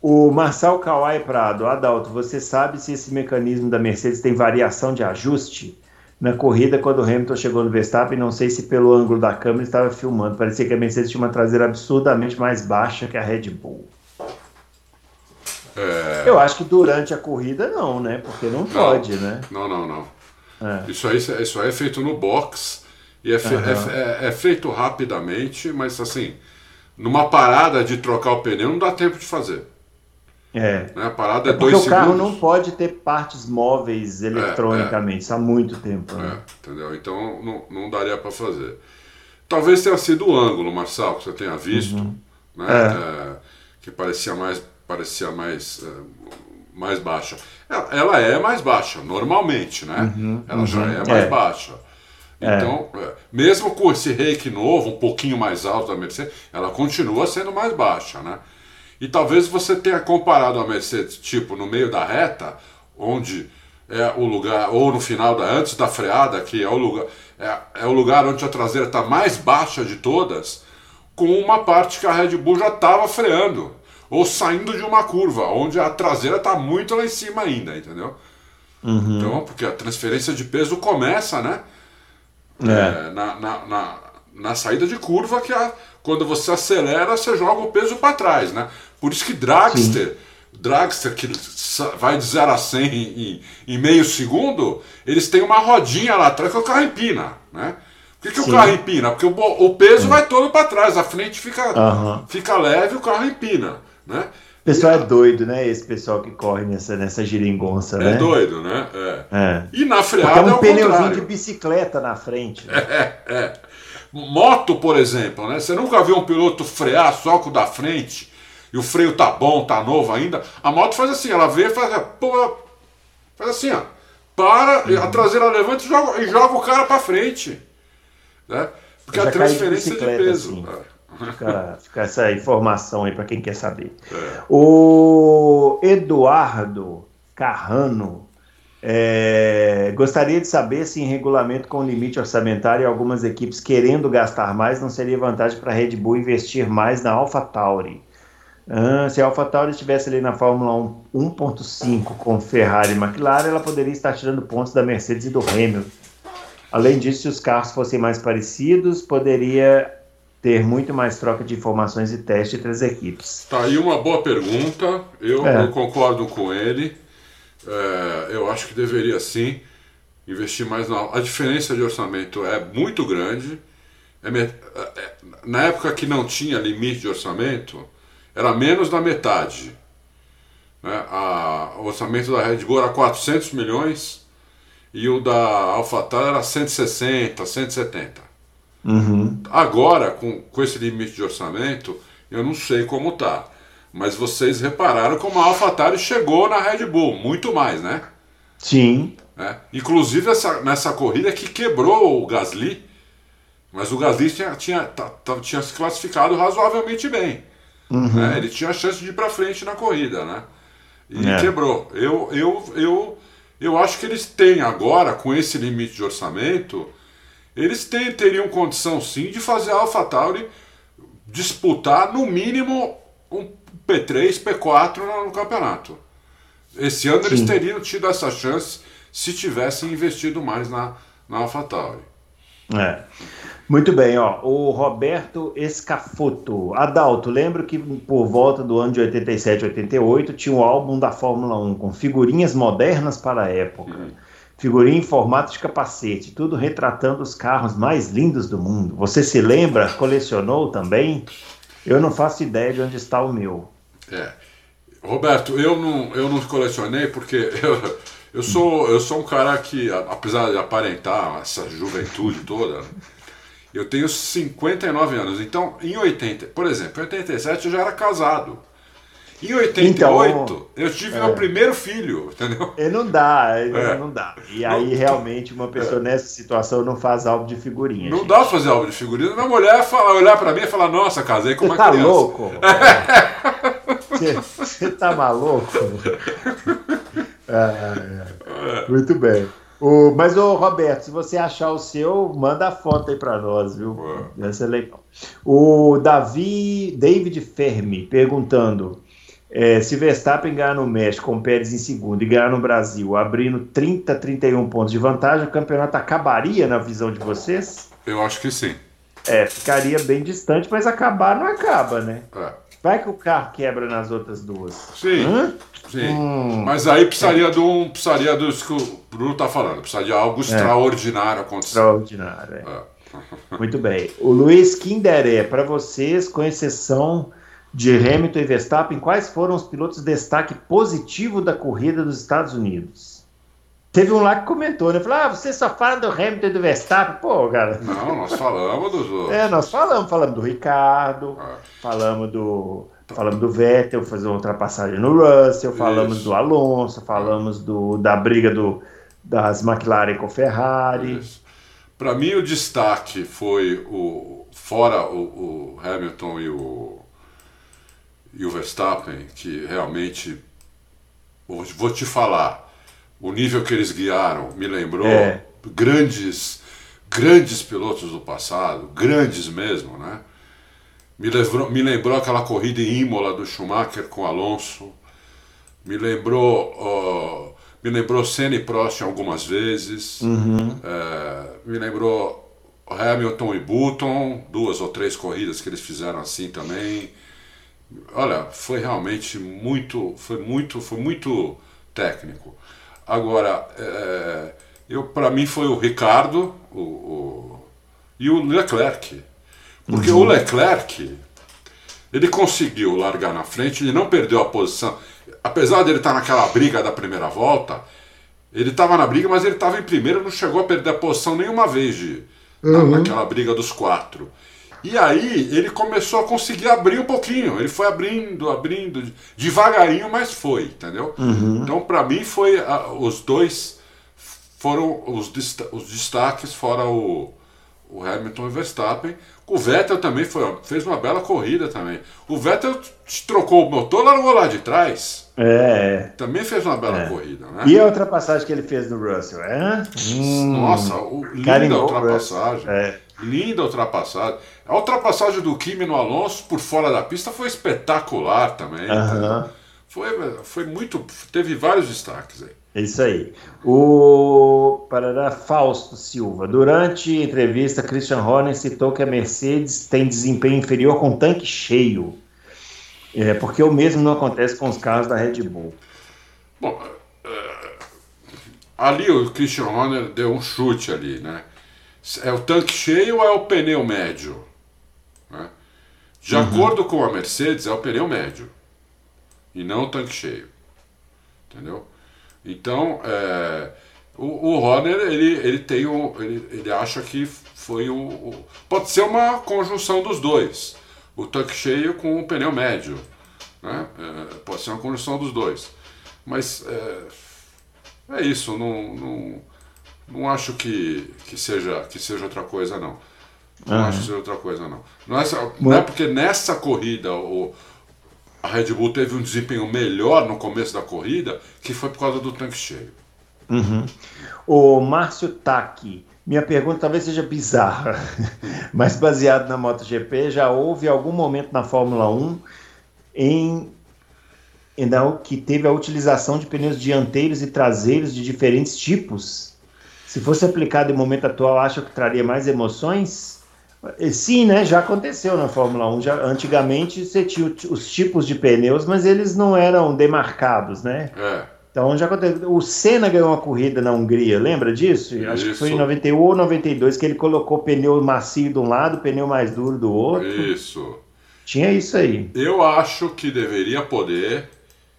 O Marçal Kawai Prado, Adalto, você sabe se esse mecanismo da Mercedes tem variação de ajuste? Na corrida, quando o Hamilton chegou no Verstappen, não sei se pelo ângulo da câmera estava filmando, parecia que a Mercedes tinha uma traseira absurdamente mais baixa que a Red Bull. É... Eu acho que durante a corrida não, né? Porque não, não pode, né? Não, não, não. É. Isso, aí, isso aí é feito no box e é, fe uhum. é, é, feito rapidamente, mas assim, numa parada de trocar o pneu não dá tempo de fazer. É. Né? A parada é, é dois segundos. Porque o carro não pode ter partes móveis eletronicamente, isso há muito tempo. Né? entendeu? Então não, não daria para fazer. Talvez tenha sido o ângulo, Marçal, que você tenha visto, uhum. né? que parecia mais parecia mais, mais baixa. Ela, ela, é mais baixa, normalmente, né? Uhum, ela uhum, já é mais é. baixa. É. Então, é. mesmo com esse reiki novo, um pouquinho mais alto da Mercedes, ela continua sendo mais baixa, né? E talvez você tenha comparado a Mercedes, tipo, no meio da reta, onde é o lugar, ou no final da, antes da freada, que é o lugar, é, é o lugar onde a traseira está mais baixa de todas, com uma parte que a Red Bull já estava freando ou saindo de uma curva, onde a traseira está muito lá em cima ainda, entendeu? Uhum. Então, porque a transferência de peso começa, né? É. É, na, na, na, na, saída de curva, que a, quando você acelera, você joga o peso para trás, né? Por isso que Dragster, Sim. Dragster que vai de 0 a 100 em, em, meio segundo, eles têm uma rodinha lá atrás que o carro empina, né? Por que, que o carro empina? Porque o, o peso vai todo para trás, a frente fica, uhum. fica leve o carro empina. Né? O pessoal é doido, né? Esse pessoal que corre nessa, nessa giringonça, é né? É doido, né? É. é. E na freada Porque é um é pneuzinho contrário. de bicicleta na frente. Né? É, é. Moto, por exemplo, né? Você nunca viu um piloto frear só com o da frente e o freio tá bom, tá novo ainda. A moto faz assim, ela vê e faz, pô, faz assim, ó. Para, uhum. a traseira levanta e joga, e joga o cara para frente. Né? Porque a transferência de, de peso. Assim. É. Fica, fica essa informação aí para quem quer saber. É. O Eduardo Carrano, É, gostaria de saber se em regulamento com limite orçamentário algumas equipes querendo gastar mais, não seria vantagem para a Red Bull investir mais na AlphaTauri. Ah, se a AlphaTauri estivesse ali na Fórmula 1 1.5 com Ferrari e McLaren, ela poderia estar tirando pontos da Mercedes e do Hamilton. Além disso, se os carros fossem mais parecidos, poderia ter muito mais troca de informações e teste entre as equipes. Tá aí uma boa pergunta, eu, é. eu concordo com ele. É, eu acho que deveria sim investir mais na. A diferença de orçamento é muito grande. É, é, na época que não tinha limite de orçamento, era menos da metade. Né? A, o orçamento da Red Bull era 400 milhões e o da AlphaTauri era 160, 170. Uhum. Agora, com, com esse limite de orçamento, eu não sei como tá. Mas vocês repararam como a AlphaTauri chegou na Red Bull, muito mais, né? Sim. É. Inclusive essa, nessa corrida que quebrou o Gasly, mas o Gasly tinha, tinha, tinha se classificado razoavelmente bem. Uhum. Né? Ele tinha a chance de ir para frente na corrida, né? E é. quebrou. Eu, eu, eu, eu acho que eles têm agora, com esse limite de orçamento, eles teriam condição sim de fazer a AlphaTauri disputar no mínimo um P3, P4 no, no campeonato. Esse ano sim. eles teriam tido essa chance se tivessem investido mais na, na AlphaTauri. É. Muito bem, ó. O Roberto Escafoto. Adalto, lembro que por volta do ano de 87, 88 tinha o um álbum da Fórmula 1 com figurinhas modernas para a época. Uhum. Figurinha em formato de capacete, tudo retratando os carros mais lindos do mundo. Você se lembra? Colecionou também? Eu não faço ideia de onde está o meu. É. Roberto, eu não, eu não colecionei porque eu, eu, sou, eu sou um cara que, apesar de aparentar essa juventude toda, eu tenho 59 anos. Então, em 80, por exemplo, em 87 eu já era casado. Em 88, então, eu tive é, meu primeiro filho, entendeu? E não dá, é. não dá. E aí, realmente, uma pessoa é. nessa situação não faz álbum de figurinha. Não gente. dá pra fazer álbum de figurinha. Minha mulher fala, olhar pra mim e falar, nossa, casei com uma tá criança. Louco? Você tá maluco? É, muito bem. O, mas, o Roberto, se você achar o seu, manda a foto aí para nós, viu? Vai ser legal. O Davi, David Fermi, perguntando é, se Verstappen ganhar no México com Pérez em segundo e ganhar no Brasil, abrindo 30, 31 pontos de vantagem, o campeonato acabaria na visão de vocês? Eu acho que sim. É, ficaria bem distante, mas acabar não acaba, né? É. Vai que o carro quebra nas outras duas. Sim. Hã? Sim. Hum. Mas aí precisaria é. de um. Precisaria do que o Bruno está falando. Precisaria de algo é. extraordinário acontecer. Extraordinário, é. é. Muito bem. O Luiz Kinderé, para vocês, com exceção de Hamilton e Verstappen, quais foram os pilotos de destaque positivo da corrida dos Estados Unidos? Teve um lá que comentou, né? Falou, ah, você só fala do Hamilton e do Verstappen. Pô, cara. Não, nós falamos dos outros. É, nós falamos. Falamos do Ricardo, é. falamos do Falamos do Vettel fazer uma ultrapassagem no Russell, falamos Isso. do Alonso, falamos do, da briga do, das McLaren com Ferrari. Para mim o destaque foi o fora o, o, Hamilton e o e o Verstappen, que realmente vou te falar, o nível que eles guiaram me lembrou é. grandes grandes pilotos do passado, grandes mesmo, né? Me lembrou, me lembrou aquela corrida em Imola do Schumacher com Alonso. Me lembrou, uh, me lembrou Senna e Prost algumas vezes. Uhum. É, me lembrou Hamilton e Button, duas ou três corridas que eles fizeram assim também. Olha, foi realmente muito, foi muito, foi muito técnico. Agora, é, eu para mim foi o Ricardo, o, o e o Leclerc. Porque uhum. o Leclerc, ele conseguiu largar na frente, ele não perdeu a posição. Apesar dele estar naquela briga da primeira volta, ele estava na briga, mas ele estava em primeiro, não chegou a perder a posição nenhuma vez de, uhum. naquela briga dos quatro. E aí ele começou a conseguir abrir um pouquinho. Ele foi abrindo, abrindo, devagarinho, mas foi, entendeu? Uhum. Então, para mim, foi a, os dois foram os, os destaques, fora o, o Hamilton e o Verstappen. O Vettel também foi, fez uma bela corrida também. O Vettel trocou o motor, largou lá de trás. É. Também fez uma bela é. corrida, né? E a ultrapassagem que ele fez no Russell, é? Nossa, hum, linda ultrapassagem. É. Linda ultrapassagem. A ultrapassagem do Kimi no Alonso por fora da pista foi espetacular também. Foi, foi muito. Teve vários destaques aí. É isso aí. O Parará Fausto Silva. Durante a entrevista, Christian Horner citou que a Mercedes tem desempenho inferior com tanque cheio. É, porque o mesmo não acontece com os carros da Red Bull. Bom, é, ali o Christian Horner deu um chute ali, né? É o tanque cheio ou é o pneu médio? Né? De uhum. acordo com a Mercedes, é o pneu médio e não o tanque cheio. Entendeu? Então, é, o, o Horner, ele, ele tem um, ele, ele acha que foi o, o, Pode ser uma conjunção dos dois. O tanque cheio com o pneu médio. Né? É, pode ser uma conjunção dos dois. Mas é, é isso, não, não, não acho que, que, seja, que seja outra coisa, não. Não uhum. acho que seja outra coisa, não. Não é, não é porque nessa corrida o, a Red Bull teve um desempenho melhor no começo da corrida, que foi por causa do tanque cheio. Uhum. O Márcio Taki, minha pergunta talvez seja bizarra, mas baseado na MotoGP, já houve algum momento na Fórmula 1 em, em que teve a utilização de pneus dianteiros e traseiros de diferentes tipos? Se fosse aplicado em momento atual, acho que traria mais emoções? Sim, né? Já aconteceu na Fórmula 1. Já, antigamente você tinha os tipos de pneus, mas eles não eram demarcados, né? É. Então já aconteceu. O Senna ganhou uma corrida na Hungria, lembra disso? Isso. Acho que foi em 91 ou 92 que ele colocou pneu macio de um lado, pneu mais duro do outro. Isso. Tinha isso aí. Eu acho que deveria poder.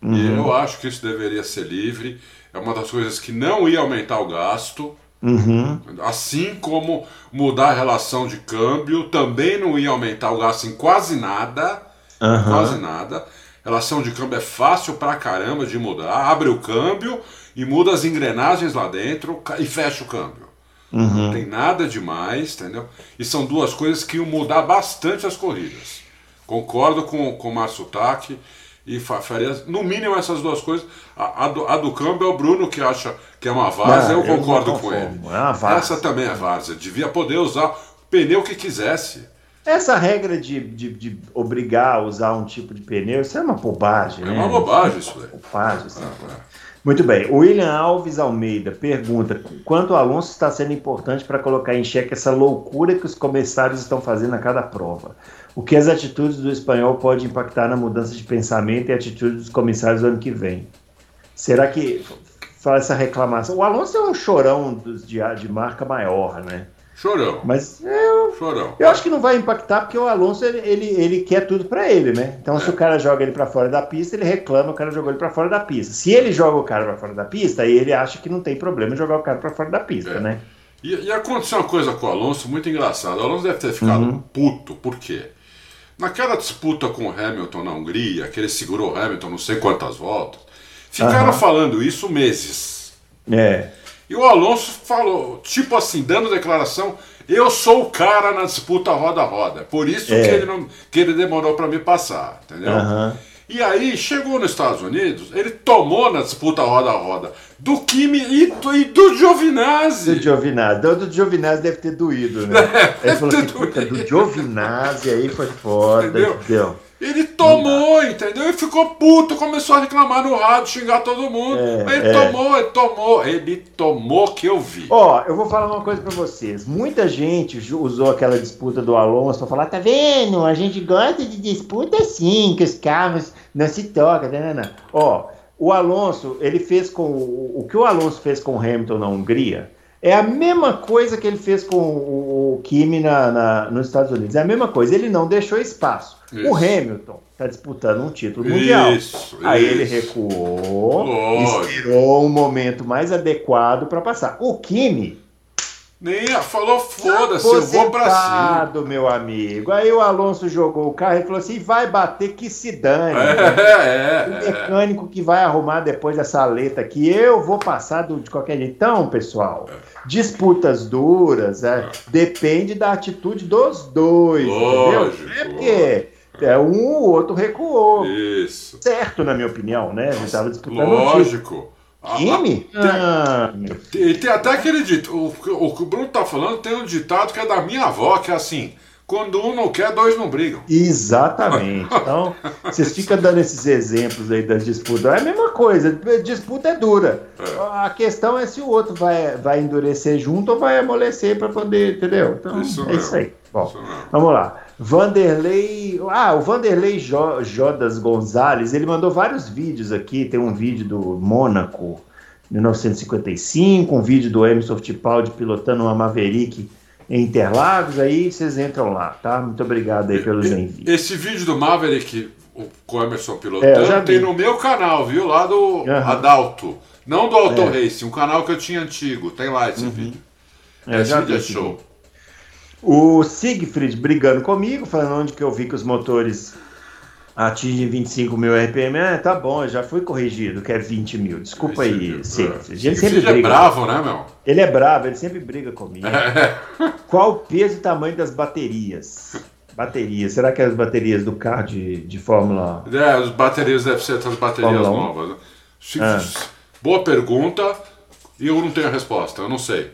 Uhum. Eu acho que isso deveria ser livre. É uma das coisas que não ia aumentar o gasto. Uhum. Assim como mudar a relação de câmbio também não ia aumentar o gasto em quase nada. Uhum. Quase nada. Relação de câmbio é fácil pra caramba de mudar. Abre o câmbio e muda as engrenagens lá dentro e fecha o câmbio. Uhum. Não tem nada demais, entendeu? E são duas coisas que iam mudar bastante as corridas. Concordo com, com o Márcio Taki e faria, no mínimo, essas duas coisas. A, a, do, a do câmbio é o Bruno que acha que é uma várzea, eu concordo eu com ele. É Essa também é várzea. Devia poder usar o pneu que quisesse. Essa regra de, de, de, obrigar a usar um tipo de pneu, isso é uma bobagem, é né? É uma bobagem isso daí. Bobagem, isso ah, é. Muito bem. O William Alves Almeida pergunta: quanto o Alonso está sendo importante para colocar em xeque essa loucura que os comissários estão fazendo a cada prova? O que as atitudes do espanhol podem impactar na mudança de pensamento e atitude dos comissários no ano que vem? Será que fala essa reclamação? O Alonso é um chorão de, de marca maior, né? Chorão. Mas eu, Chorão. eu acho que não vai impactar porque o Alonso ele, ele, ele quer tudo para ele, né? Então é. se o cara joga ele para fora da pista, ele reclama o cara jogou ele para fora da pista. Se ele joga o cara para fora da pista, aí ele acha que não tem problema jogar o cara para fora da pista, é. né? E, e, aconteceu uma coisa com o Alonso muito engraçada. O Alonso deve ter ficado uhum. puto, por quê? Naquela disputa com o Hamilton na Hungria, que ele segurou o Hamilton não sei quantas voltas, ficaram uhum. falando isso meses. É. E o Alonso falou, tipo assim, dando declaração, eu sou o cara na disputa roda a roda. Por isso é. que, ele não, que ele demorou para me passar, entendeu? Uhum. E aí, chegou nos Estados Unidos, ele tomou na disputa roda a roda do Kimi e do, e do Giovinazzi. Do Giovinazzi. Do, do Giovinazzi deve ter doído, né? É, ele falou assim, do Giovinazzi aí foi foda, entendeu? entendeu? Ele tomou, entendeu? Ele ficou puto, começou a reclamar no rádio, xingar todo mundo. É, ele é. tomou, ele tomou, ele tomou que eu vi. Ó, eu vou falar uma coisa para vocês. Muita gente usou aquela disputa do Alonso para falar, tá vendo? A gente gosta de disputa sim, que os carros não se tocam, né, né, né? Ó, o Alonso, ele fez com. O que o Alonso fez com o Hamilton na Hungria é a mesma coisa que ele fez com o Kimi na, na, nos Estados Unidos. É a mesma coisa. Ele não deixou espaço. Isso. O Hamilton está disputando um título mundial. Isso, Aí isso. ele recuou, Lógico. esperou um momento mais adequado para passar. O Kimi Nem falou, foda-se, eu vou pra cima. meu amigo. Aí o Alonso jogou o carro e falou assim: vai bater que se dane. É, é, o mecânico é. que vai arrumar depois essa letra aqui, eu vou passar do, de qualquer jeito. Então, pessoal, disputas duras, é, depende da atitude dos dois. Lógico. Entendeu? É porque. É, um ou outro recuou. Isso. Certo, na minha opinião, né? Ele estava disputando. Lógico. Time? Ah, tem, tem, até aquele dito. O, o que o Bruno tá falando tem um ditado que é da minha avó, que é assim. Quando um não quer, dois não brigam. Exatamente. Então, vocês ficam dando esses exemplos aí das disputas. É a mesma coisa, disputa é dura. É. A questão é se o outro vai, vai endurecer junto ou vai amolecer para poder, entendeu? Então, isso é isso aí. Bom, vamos lá. Vanderlei. Ah, o Vanderlei Jodas Gonzalez, ele mandou vários vídeos aqui. Tem um vídeo do Mônaco, 1955, um vídeo do Emerson Fittipaldi pilotando uma Maverick em Interlagos. Aí vocês entram lá, tá? Muito obrigado aí pelos envios. Esse vídeo do Maverick, com o Emerson pilotando, é, tem no meu canal, viu? Lá do uhum. Adalto. Não do Auto é. Race, um canal que eu tinha antigo. Tem lá esse uhum. vídeo. É, esse vídeo é show. Vídeo. O Siegfried brigando comigo, falando onde que eu vi que os motores atingem 25 mil RPM. Ah, tá bom, já fui corrigido, que é 20 mil. Desculpa aí, Siegfried. Ele sempre briga. é bravo, né, meu? Ele é bravo, ele sempre briga comigo. Qual o peso e tamanho das baterias? Baterias. Será que é as baterias do carro de, de Fórmula É, as baterias devem ser as baterias novas. Né? Ah. Boa pergunta. E eu não tenho a resposta, eu não sei.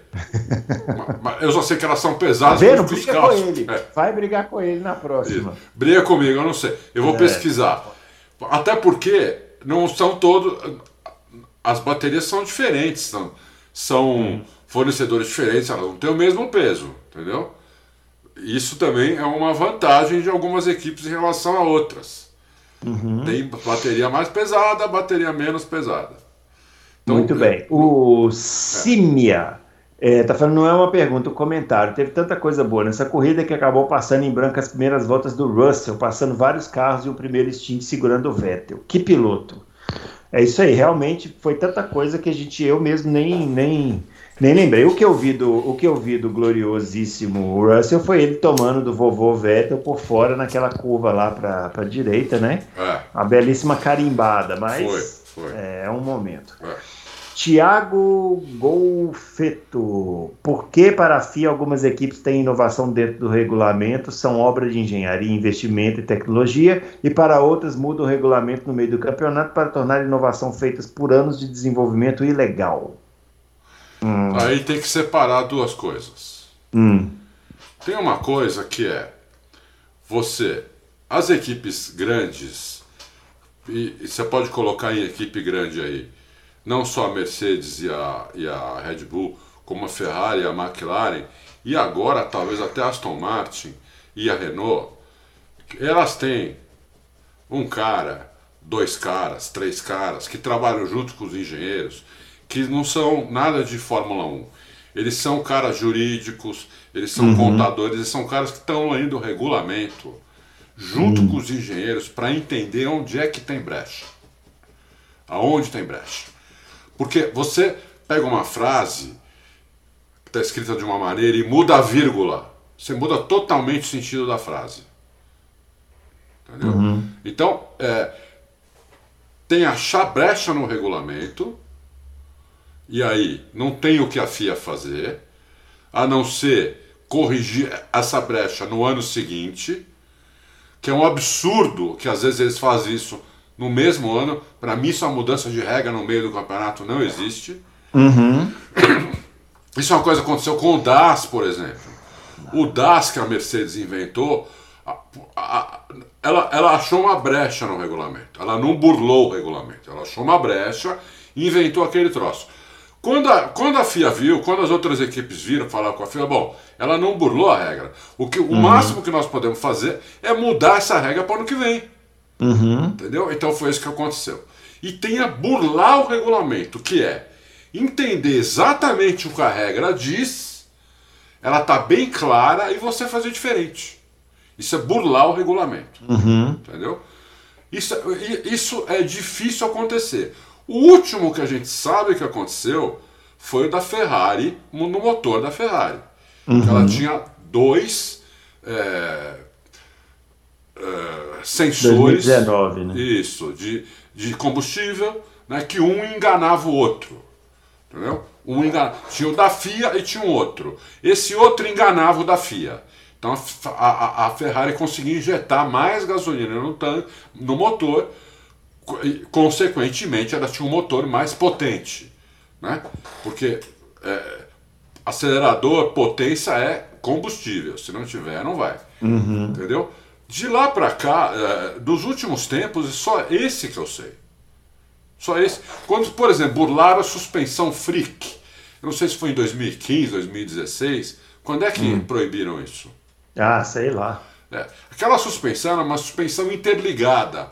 mas, eu só sei que elas são pesadas. Tá vendo? Briga com ele. É. Vai brigar com ele na próxima. Isso. Briga comigo, eu não sei. Eu vou é. pesquisar. Até porque não são todos. As baterias são diferentes, são, são hum. fornecedores diferentes, elas não têm o mesmo peso, entendeu? Isso também é uma vantagem de algumas equipes em relação a outras. Uhum. Tem bateria mais pesada, bateria menos pesada. Então, Muito bem. O Simia é, tá falando, não é uma pergunta, um comentário. Teve tanta coisa boa nessa corrida que acabou passando em branco as primeiras voltas do Russell, passando vários carros e o primeiro stint segurando o Vettel. Que piloto! É isso aí, realmente foi tanta coisa que a gente, eu mesmo nem, nem, nem lembrei. O que eu vi do, o que eu vi do gloriosíssimo Russell foi ele tomando do vovô Vettel por fora naquela curva lá para a direita, né? É. Uma belíssima carimbada, mas foi, foi. É, é um momento. É. Tiago Golfeto. Por que para a FIA algumas equipes têm inovação dentro do regulamento, são obra de engenharia, investimento e tecnologia, e para outras muda o regulamento no meio do campeonato para tornar inovação feitas por anos de desenvolvimento ilegal? Hum. Aí tem que separar duas coisas. Hum. Tem uma coisa que é você, as equipes grandes, e, e você pode colocar em equipe grande aí não só a Mercedes e a, e a Red Bull, como a Ferrari e a McLaren, e agora talvez até a Aston Martin e a Renault, elas têm um cara, dois caras, três caras que trabalham junto com os engenheiros, que não são nada de Fórmula 1. Eles são caras jurídicos, eles são uhum. contadores, eles são caras que estão lendo o regulamento junto uhum. com os engenheiros para entender onde é que tem brecha. Aonde tem brecha. Porque você pega uma frase que está escrita de uma maneira e muda a vírgula. Você muda totalmente o sentido da frase. Entendeu? Uhum. Então, é, tem achar brecha no regulamento, e aí não tem o que a FIA fazer, a não ser corrigir essa brecha no ano seguinte, que é um absurdo que às vezes eles fazem isso no mesmo ano. Para mim, uma mudança de regra no meio do campeonato, não existe. Uhum. Isso é uma coisa que aconteceu com o DAS, por exemplo. O DAS que a Mercedes inventou, a, a, ela, ela achou uma brecha no regulamento. Ela não burlou o regulamento. Ela achou uma brecha e inventou aquele troço. Quando a, quando a FIA viu, quando as outras equipes viram falar com a FIA, bom, ela não burlou a regra. O, que, o uhum. máximo que nós podemos fazer é mudar essa regra para o ano que vem. Uhum. Entendeu? Então foi isso que aconteceu. E tem a burlar o regulamento, que é entender exatamente o que a regra diz, ela tá bem clara e você fazer diferente. Isso é burlar o regulamento. Uhum. Entendeu? Isso, isso é difícil acontecer. O último que a gente sabe que aconteceu foi o da Ferrari no motor da Ferrari. Uhum. Ela tinha dois é, é, sensores 2019, né? isso, de, de combustível né, que um enganava o outro. Entendeu? Um engan... Tinha o da FIA e tinha um outro. Esse outro enganava o da FIA. Então a, a, a Ferrari conseguia injetar mais gasolina no, tanque, no motor, consequentemente ela tinha um motor mais potente. Né? Porque é, acelerador, potência é combustível. Se não tiver, não vai. Uhum. Entendeu? De lá para cá, é, dos últimos tempos, é só esse que eu sei. Só esse. Quando, por exemplo, burlaram a suspensão freak, eu não sei se foi em 2015, 2016, quando é que hum. proibiram isso? Ah, sei lá. É. Aquela suspensão era uma suspensão interligada.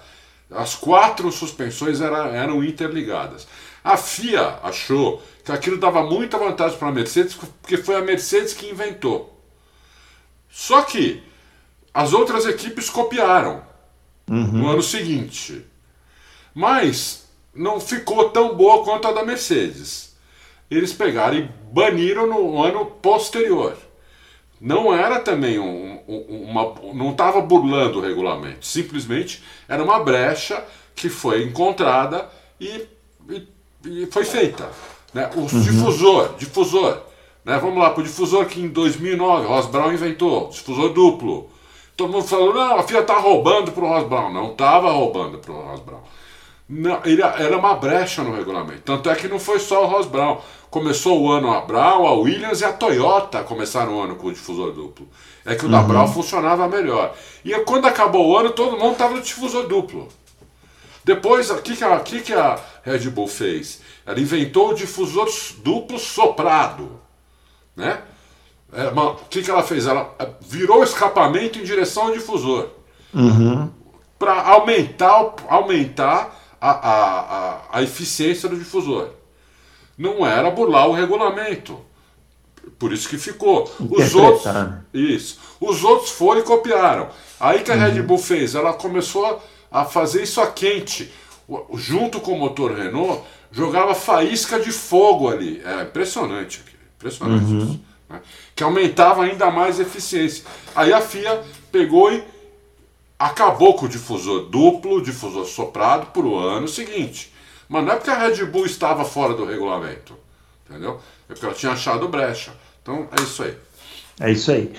As quatro suspensões eram, eram interligadas. A FIA achou que aquilo dava muita vantagem para a Mercedes, porque foi a Mercedes que inventou. Só que as outras equipes copiaram uhum. no ano seguinte. Mas não ficou tão boa quanto a da Mercedes. Eles pegaram e baniram no ano posterior. Não era também um, uma. não estava burlando o regulamento. Simplesmente era uma brecha que foi encontrada e, e, e foi feita. Né? O uhum. difusor, difusor. Né? Vamos lá, para o difusor que em 2009 Ross Brown inventou, difusor duplo. Todo mundo falou, não, a FIA está roubando para o Ross Brown. Não estava roubando para o Ross Brown. Não, ele, era uma brecha no regulamento. Tanto é que não foi só o Ross Brown. Começou o ano a Brown, a Williams e a Toyota começaram o ano com o difusor duplo. É que o uhum. da Brown funcionava melhor. E quando acabou o ano, todo mundo estava no difusor duplo. Depois, o que, que, a, que, que a Red Bull fez? Ela inventou o difusor duplo soprado. Né? É, o que, que ela fez? Ela é, virou o escapamento em direção ao difusor. Uhum. Para aumentar, aumentar a, a, a, a eficiência do difusor. Não era burlar o regulamento. Por isso que ficou. Os outros, isso. Os outros foram e copiaram. Aí que a Red uhum. Bull fez, ela começou a fazer isso a quente. Junto com o motor Renault, jogava faísca de fogo ali. Era impressionante. Impressionante uhum. isso. Né? Que aumentava ainda mais a eficiência. Aí a FIA pegou e acabou com o difusor duplo, difusor soprado para o ano seguinte. Mas não é porque a Red Bull estava fora do regulamento, entendeu? É porque ela tinha achado brecha. Então é isso aí. É isso aí.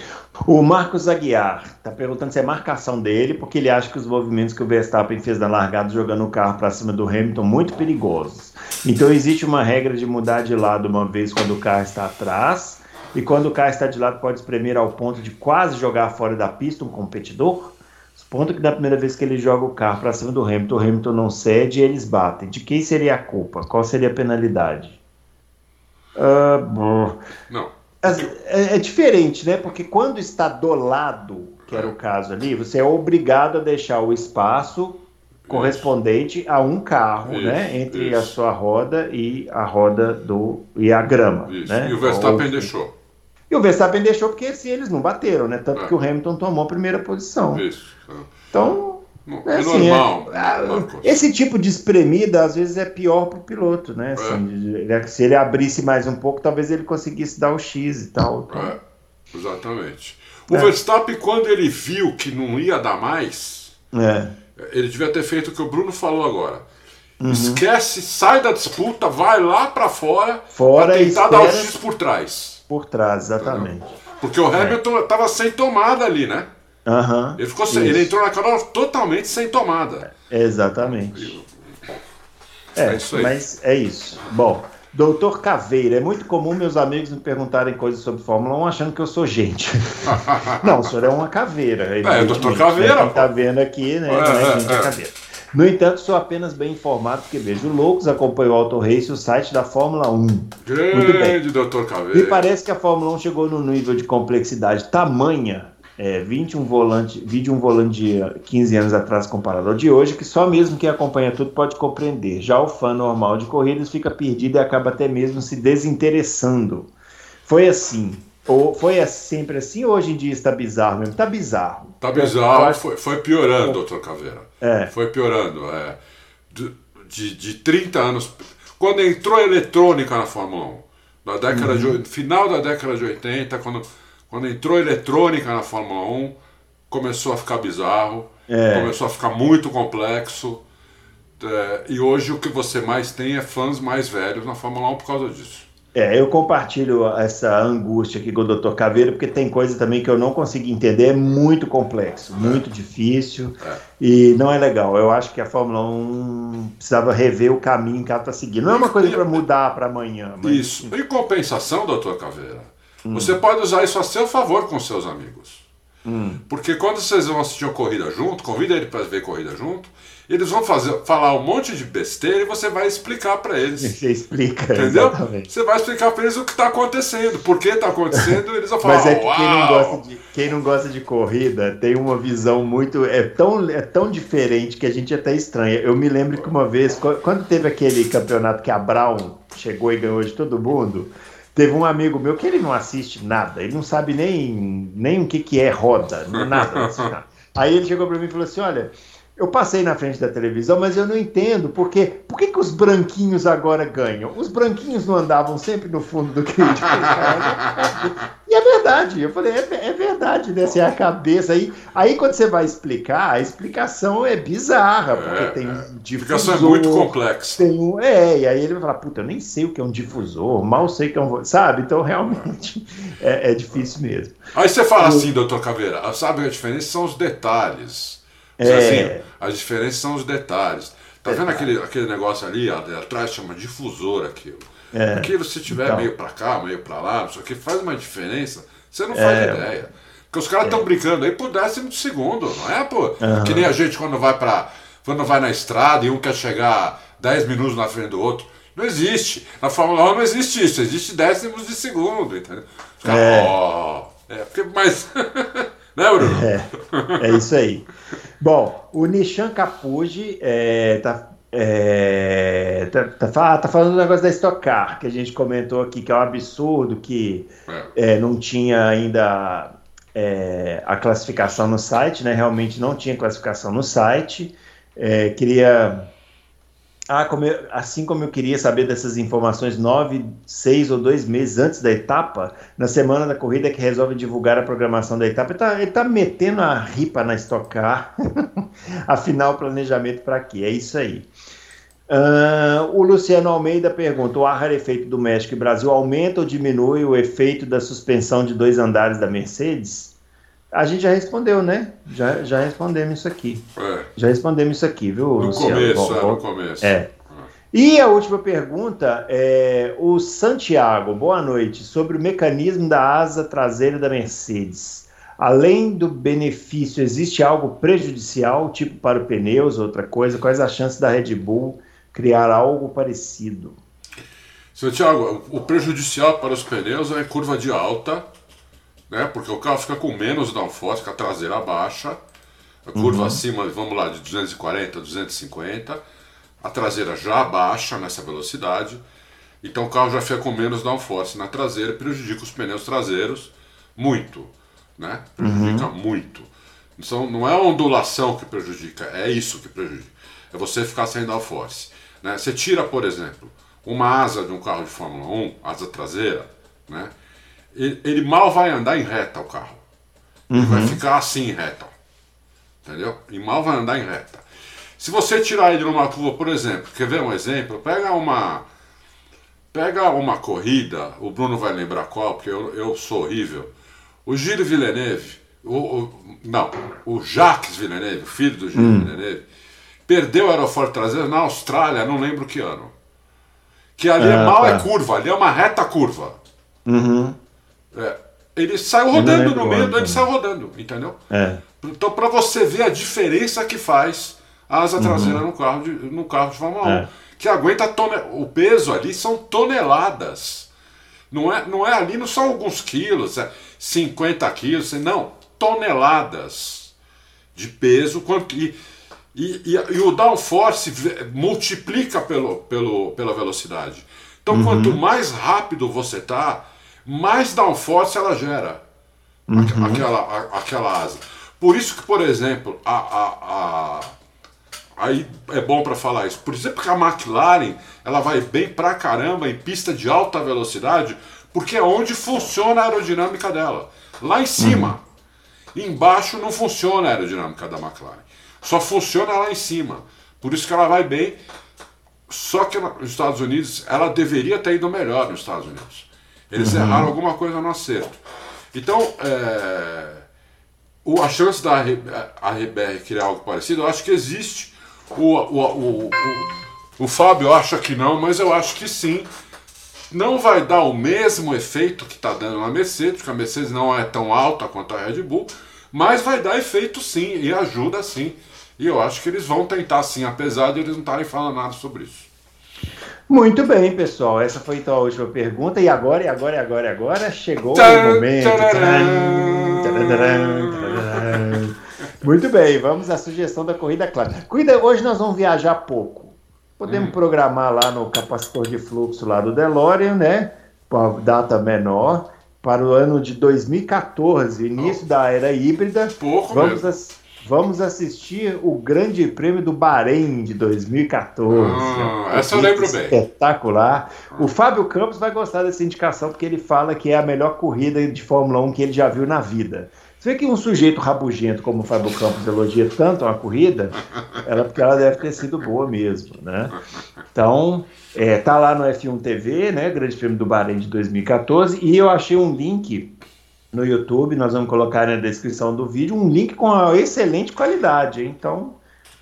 O Marcos Aguiar está perguntando se é marcação dele, porque ele acha que os movimentos que o Verstappen fez na largada jogando o carro para cima do Hamilton muito perigosos. Então existe uma regra de mudar de lado uma vez quando o carro está atrás, e quando o carro está de lado pode espremer ao ponto de quase jogar fora da pista um competidor. Ponto que da primeira vez que ele joga o carro para cima do Hamilton, o Hamilton não cede e eles batem. De quem seria a culpa? Qual seria a penalidade? Uh, não. É, é, diferente, né? Porque quando está do lado, que era o caso ali, você é obrigado a deixar o espaço correspondente isso. a um carro, isso, né? Entre isso. a sua roda e a roda do e a grama. Né? E o Verstappen Ou, deixou. E o Verstappen deixou porque se eles não bateram, né? Tanto é. que o Hamilton tomou a primeira posição. Isso. É. Então. É, é assim, normal. É, esse tipo de espremida às vezes é pior para o piloto, né? Assim, é. se ele abrisse mais um pouco, talvez ele conseguisse dar o X e tal. Então. É, exatamente. O Verstappen, quando ele viu que não ia dar mais, ele devia ter feito o que o Bruno falou agora. Uhum. Esquece, sai da disputa, vai lá para fora, fora tentar dar o X por trás por trás, exatamente. Porque o Hamilton estava é. sem tomada ali, né? Uhum, ele, ficou sem, ele entrou na canal totalmente sem tomada. exatamente. É, é isso aí. Mas é isso. Bom, doutor Caveira, é muito comum meus amigos me perguntarem coisas sobre Fórmula 1 achando que eu sou gente. não, o senhor é uma caveira. É, doutor Caveira. Quem tá vendo aqui, né? É, é, gente é, é. caveira. No entanto, sou apenas bem informado porque vejo Loucos, acompanho o Auto Race, o site da Fórmula 1. Grande, doutor Caveira. Me parece que a Fórmula 1 chegou no nível de complexidade tamanha, é, 21 volante, vi um volante de 15 anos atrás comparado ao de hoje, que só mesmo quem acompanha tudo pode compreender. Já o fã normal de corridas fica perdido e acaba até mesmo se desinteressando. Foi assim. Ou foi sempre assim, hoje em dia está bizarro mesmo? Está bizarro. Está bizarro, foi, foi piorando, doutor Caveira. É. Foi piorando. É. De, de, de 30 anos. Quando entrou a eletrônica na Fórmula 1, Da década uhum. de, final da década de 80, quando, quando entrou eletrônica na Fórmula 1, começou a ficar bizarro, é. começou a ficar muito complexo. É, e hoje o que você mais tem é fãs mais velhos na Fórmula 1 por causa disso. É, eu compartilho essa angústia aqui com o Dr. Caveira, porque tem coisa também que eu não consigo entender, é muito complexo, é. muito difícil é. e não é legal. Eu acho que a Fórmula 1 precisava rever o caminho que ela está seguindo. Não é uma coisa para mudar para amanhã. Mas... Isso. Em compensação, doutor Caveira, hum. você pode usar isso a seu favor com seus amigos. Hum. Porque quando vocês vão assistir uma corrida junto, convida ele para ver corrida junto, eles vão fazer, falar um monte de besteira e você vai explicar para eles. Você explica, entendeu? Exatamente. Você vai explicar para eles o que está acontecendo, por que está acontecendo, eles vão falar. Mas é que quem não, gosta de, quem não gosta de corrida tem uma visão muito é tão é tão diferente que a gente até estranha. Eu me lembro que uma vez quando teve aquele campeonato que a Brown chegou e ganhou de todo mundo. Teve um amigo meu que ele não assiste nada, ele não sabe nem, nem o que, que é roda, nada, nada. Aí ele chegou para mim e falou assim: Olha, eu passei na frente da televisão, mas eu não entendo porque por que, que os branquinhos agora ganham? Os branquinhos não andavam sempre no fundo do grid. e é verdade. Eu falei, é, é verdade, né? Assim, é a cabeça. Aí, aí quando você vai explicar, a explicação é bizarra, porque é, tem um difusor. A explicação é muito complexa. Tem um, é, e aí ele vai falar, puta, eu nem sei o que é um difusor, mal sei o que é um. Sabe? Então realmente é, é difícil mesmo. Aí você fala assim, doutor Caveira, sabe a diferença? São os detalhes. É... Assim, as diferenças são os detalhes. Tá vendo aquele, aquele negócio ali, atrás chama difusor aquilo. É. Aquilo se tiver então. meio para cá, meio para lá, não sei o que, faz uma diferença, você não faz é. ideia. Porque os caras estão é. brincando aí por décimo de segundo, não é, pô? Uhum. Que nem a gente quando vai para quando vai na estrada e um quer chegar 10 minutos na frente do outro. Não existe. Na Fórmula 1 não existe isso, existe décimos de segundo, entendeu? Os caras, é. Oh, é, porque, mas Né, Bruno? É, é isso aí. Bom, o Nishan Capuji é, tá, é, tá, tá, tá, falando do negócio da Stock Car, que a gente comentou aqui, que é um absurdo que é. é não tinha ainda é, a classificação no site, né? Realmente não tinha classificação no site. É, queria ah, como eu, assim como eu queria saber dessas informações nove, seis ou dois meses antes da etapa, na semana da corrida que resolve divulgar a programação da etapa, ele está tá metendo a ripa na Stock Car. Afinal, planejamento para quê? É isso aí. Uh, o Luciano Almeida pergunta: o ar rarefeito do México e Brasil aumenta ou diminui o efeito da suspensão de dois andares da Mercedes? A gente já respondeu, né? Já, já respondemos isso aqui. É. Já respondemos isso aqui, viu, no Luciano? Começo, bom, é, no começo. É. E a última pergunta é o Santiago, boa noite, sobre o mecanismo da asa traseira da Mercedes. Além do benefício, existe algo prejudicial, tipo para o pneus, outra coisa? Quais as chances da Red Bull criar algo parecido? Santiago, o prejudicial para os pneus é curva de alta né? Porque o carro fica com menos downforce, com a traseira baixa, a curva uhum. acima, vamos lá, de 240 a 250, a traseira já baixa nessa velocidade, então o carro já fica com menos downforce na traseira e prejudica os pneus traseiros muito, né? Prejudica uhum. muito. Então não é a ondulação que prejudica, é isso que prejudica. É você ficar sem downforce. Né? Você tira, por exemplo, uma asa de um carro de Fórmula 1, asa traseira, né? Ele, ele, mal vai andar em reta o carro. Ele uhum. vai ficar assim em reta. Entendeu? E mal vai andar em reta. Se você tirar ele numa curva, por exemplo, quer ver um exemplo? Pega uma. Pega uma corrida, o Bruno vai lembrar qual, porque eu, eu sou horrível. O Gilles Villeneuve, o, o, não, o Jacques Villeneuve, o filho do Gilles hum. Villeneuve, perdeu o aeroporto traseiro na Austrália, não lembro que ano. Que ali é ah, mal é tá. é curva, ali é uma reta curva. Uhum. É, ele saiu rodando no meio, ele saiu rodando, entendeu? É. Então, para você ver a diferença que faz a asa traseira uhum. no, carro de, no carro de Fórmula 1, é. que aguenta o peso ali são toneladas. Não é, não é ali, não são alguns quilos, é 50 quilos, não, toneladas de peso. Quanto, e, e, e, e o downforce multiplica pelo, pelo, pela velocidade. Então, uhum. quanto mais rápido você está mais downforce ela gera. Uhum. Aquela, a, aquela asa. Por isso que, por exemplo, a, a, a, aí é bom para falar isso. Por exemplo, que a McLaren ela vai bem pra caramba em pista de alta velocidade, porque é onde funciona a aerodinâmica dela. Lá em cima. Uhum. Embaixo não funciona a aerodinâmica da McLaren. Só funciona lá em cima. Por isso que ela vai bem. Só que nos Estados Unidos ela deveria ter ido melhor nos Estados Unidos. Eles uhum. erraram alguma coisa no acerto. Então, é, o, a chance da RBR criar algo parecido, eu acho que existe. O, o, o, o, o Fábio acha que não, mas eu acho que sim. Não vai dar o mesmo efeito que está dando na Mercedes, porque a Mercedes não é tão alta quanto a Red Bull, mas vai dar efeito sim e ajuda sim. E eu acho que eles vão tentar sim, apesar de eles não estarem falando nada sobre isso. Muito bem, pessoal. Essa foi então a última pergunta. E agora, e agora, e agora, e agora chegou o momento. Muito bem, vamos à sugestão da corrida clássica. Cuida, hoje nós vamos viajar pouco. Podemos hum. programar lá no capacitor de fluxo lá do DeLorean, né? Com data menor, para o ano de 2014, início oh. da era híbrida. Pouco vamos mesmo vamos assistir o Grande Prêmio do Bahrein de 2014. Ah, essa eu lembro bem. Espetacular. O Fábio Campos vai gostar dessa indicação porque ele fala que é a melhor corrida de Fórmula 1 que ele já viu na vida. Você vê que um sujeito rabugento como o Fábio Campos elogia tanto a corrida, ela, porque ela deve ter sido boa mesmo, né? Então, é, tá lá no F1 TV, né? Grande Prêmio do Bahrein de 2014, e eu achei um link no YouTube, nós vamos colocar na descrição do vídeo um link com a excelente qualidade. Então,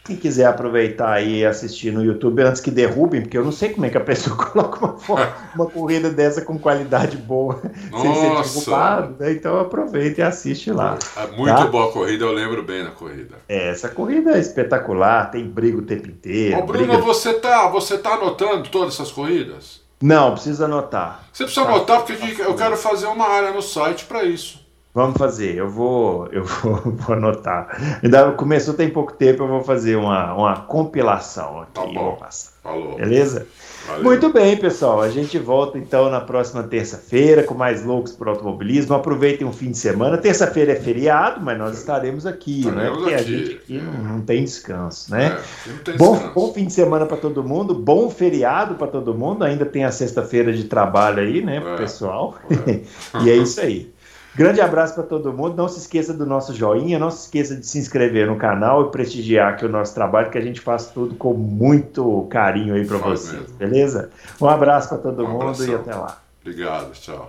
quem quiser aproveitar e assistir no YouTube antes que derrubem, porque eu não sei como é que a pessoa coloca uma, uma corrida dessa com qualidade boa sem ser derrubado, né? Então aproveita e assiste lá. É muito tá? boa a corrida, eu lembro bem da corrida. É, essa corrida é espetacular, tem briga o tempo inteiro. Ô, Bruno, briga... você tá, você tá anotando todas essas corridas? Não, precisa anotar. Você precisa tá. anotar porque eu quero fazer uma área no site para isso. Vamos fazer, eu vou, eu vou, vou, anotar. Ainda começou tem pouco tempo, eu vou fazer uma, uma compilação aqui. Tá bom. Falou. Beleza? Valeu. Muito bem, pessoal. A gente volta então na próxima terça-feira com mais loucos para o automobilismo. Aproveitem um fim de semana. Terça-feira é feriado, mas nós estaremos aqui, né? Porque aqui, a gente aqui é. não, não, tem descanso, né? É, tem bom, descanso. bom fim de semana para todo mundo, bom feriado para todo mundo. Ainda tem a sexta-feira de trabalho aí, né, pro é. pessoal. É. e é isso aí. Grande abraço para todo mundo. Não se esqueça do nosso joinha, não se esqueça de se inscrever no canal e prestigiar aqui o nosso trabalho, que a gente faz tudo com muito carinho aí para vocês, mesmo. beleza? Um abraço para todo um mundo abração. e até lá. Obrigado, tchau.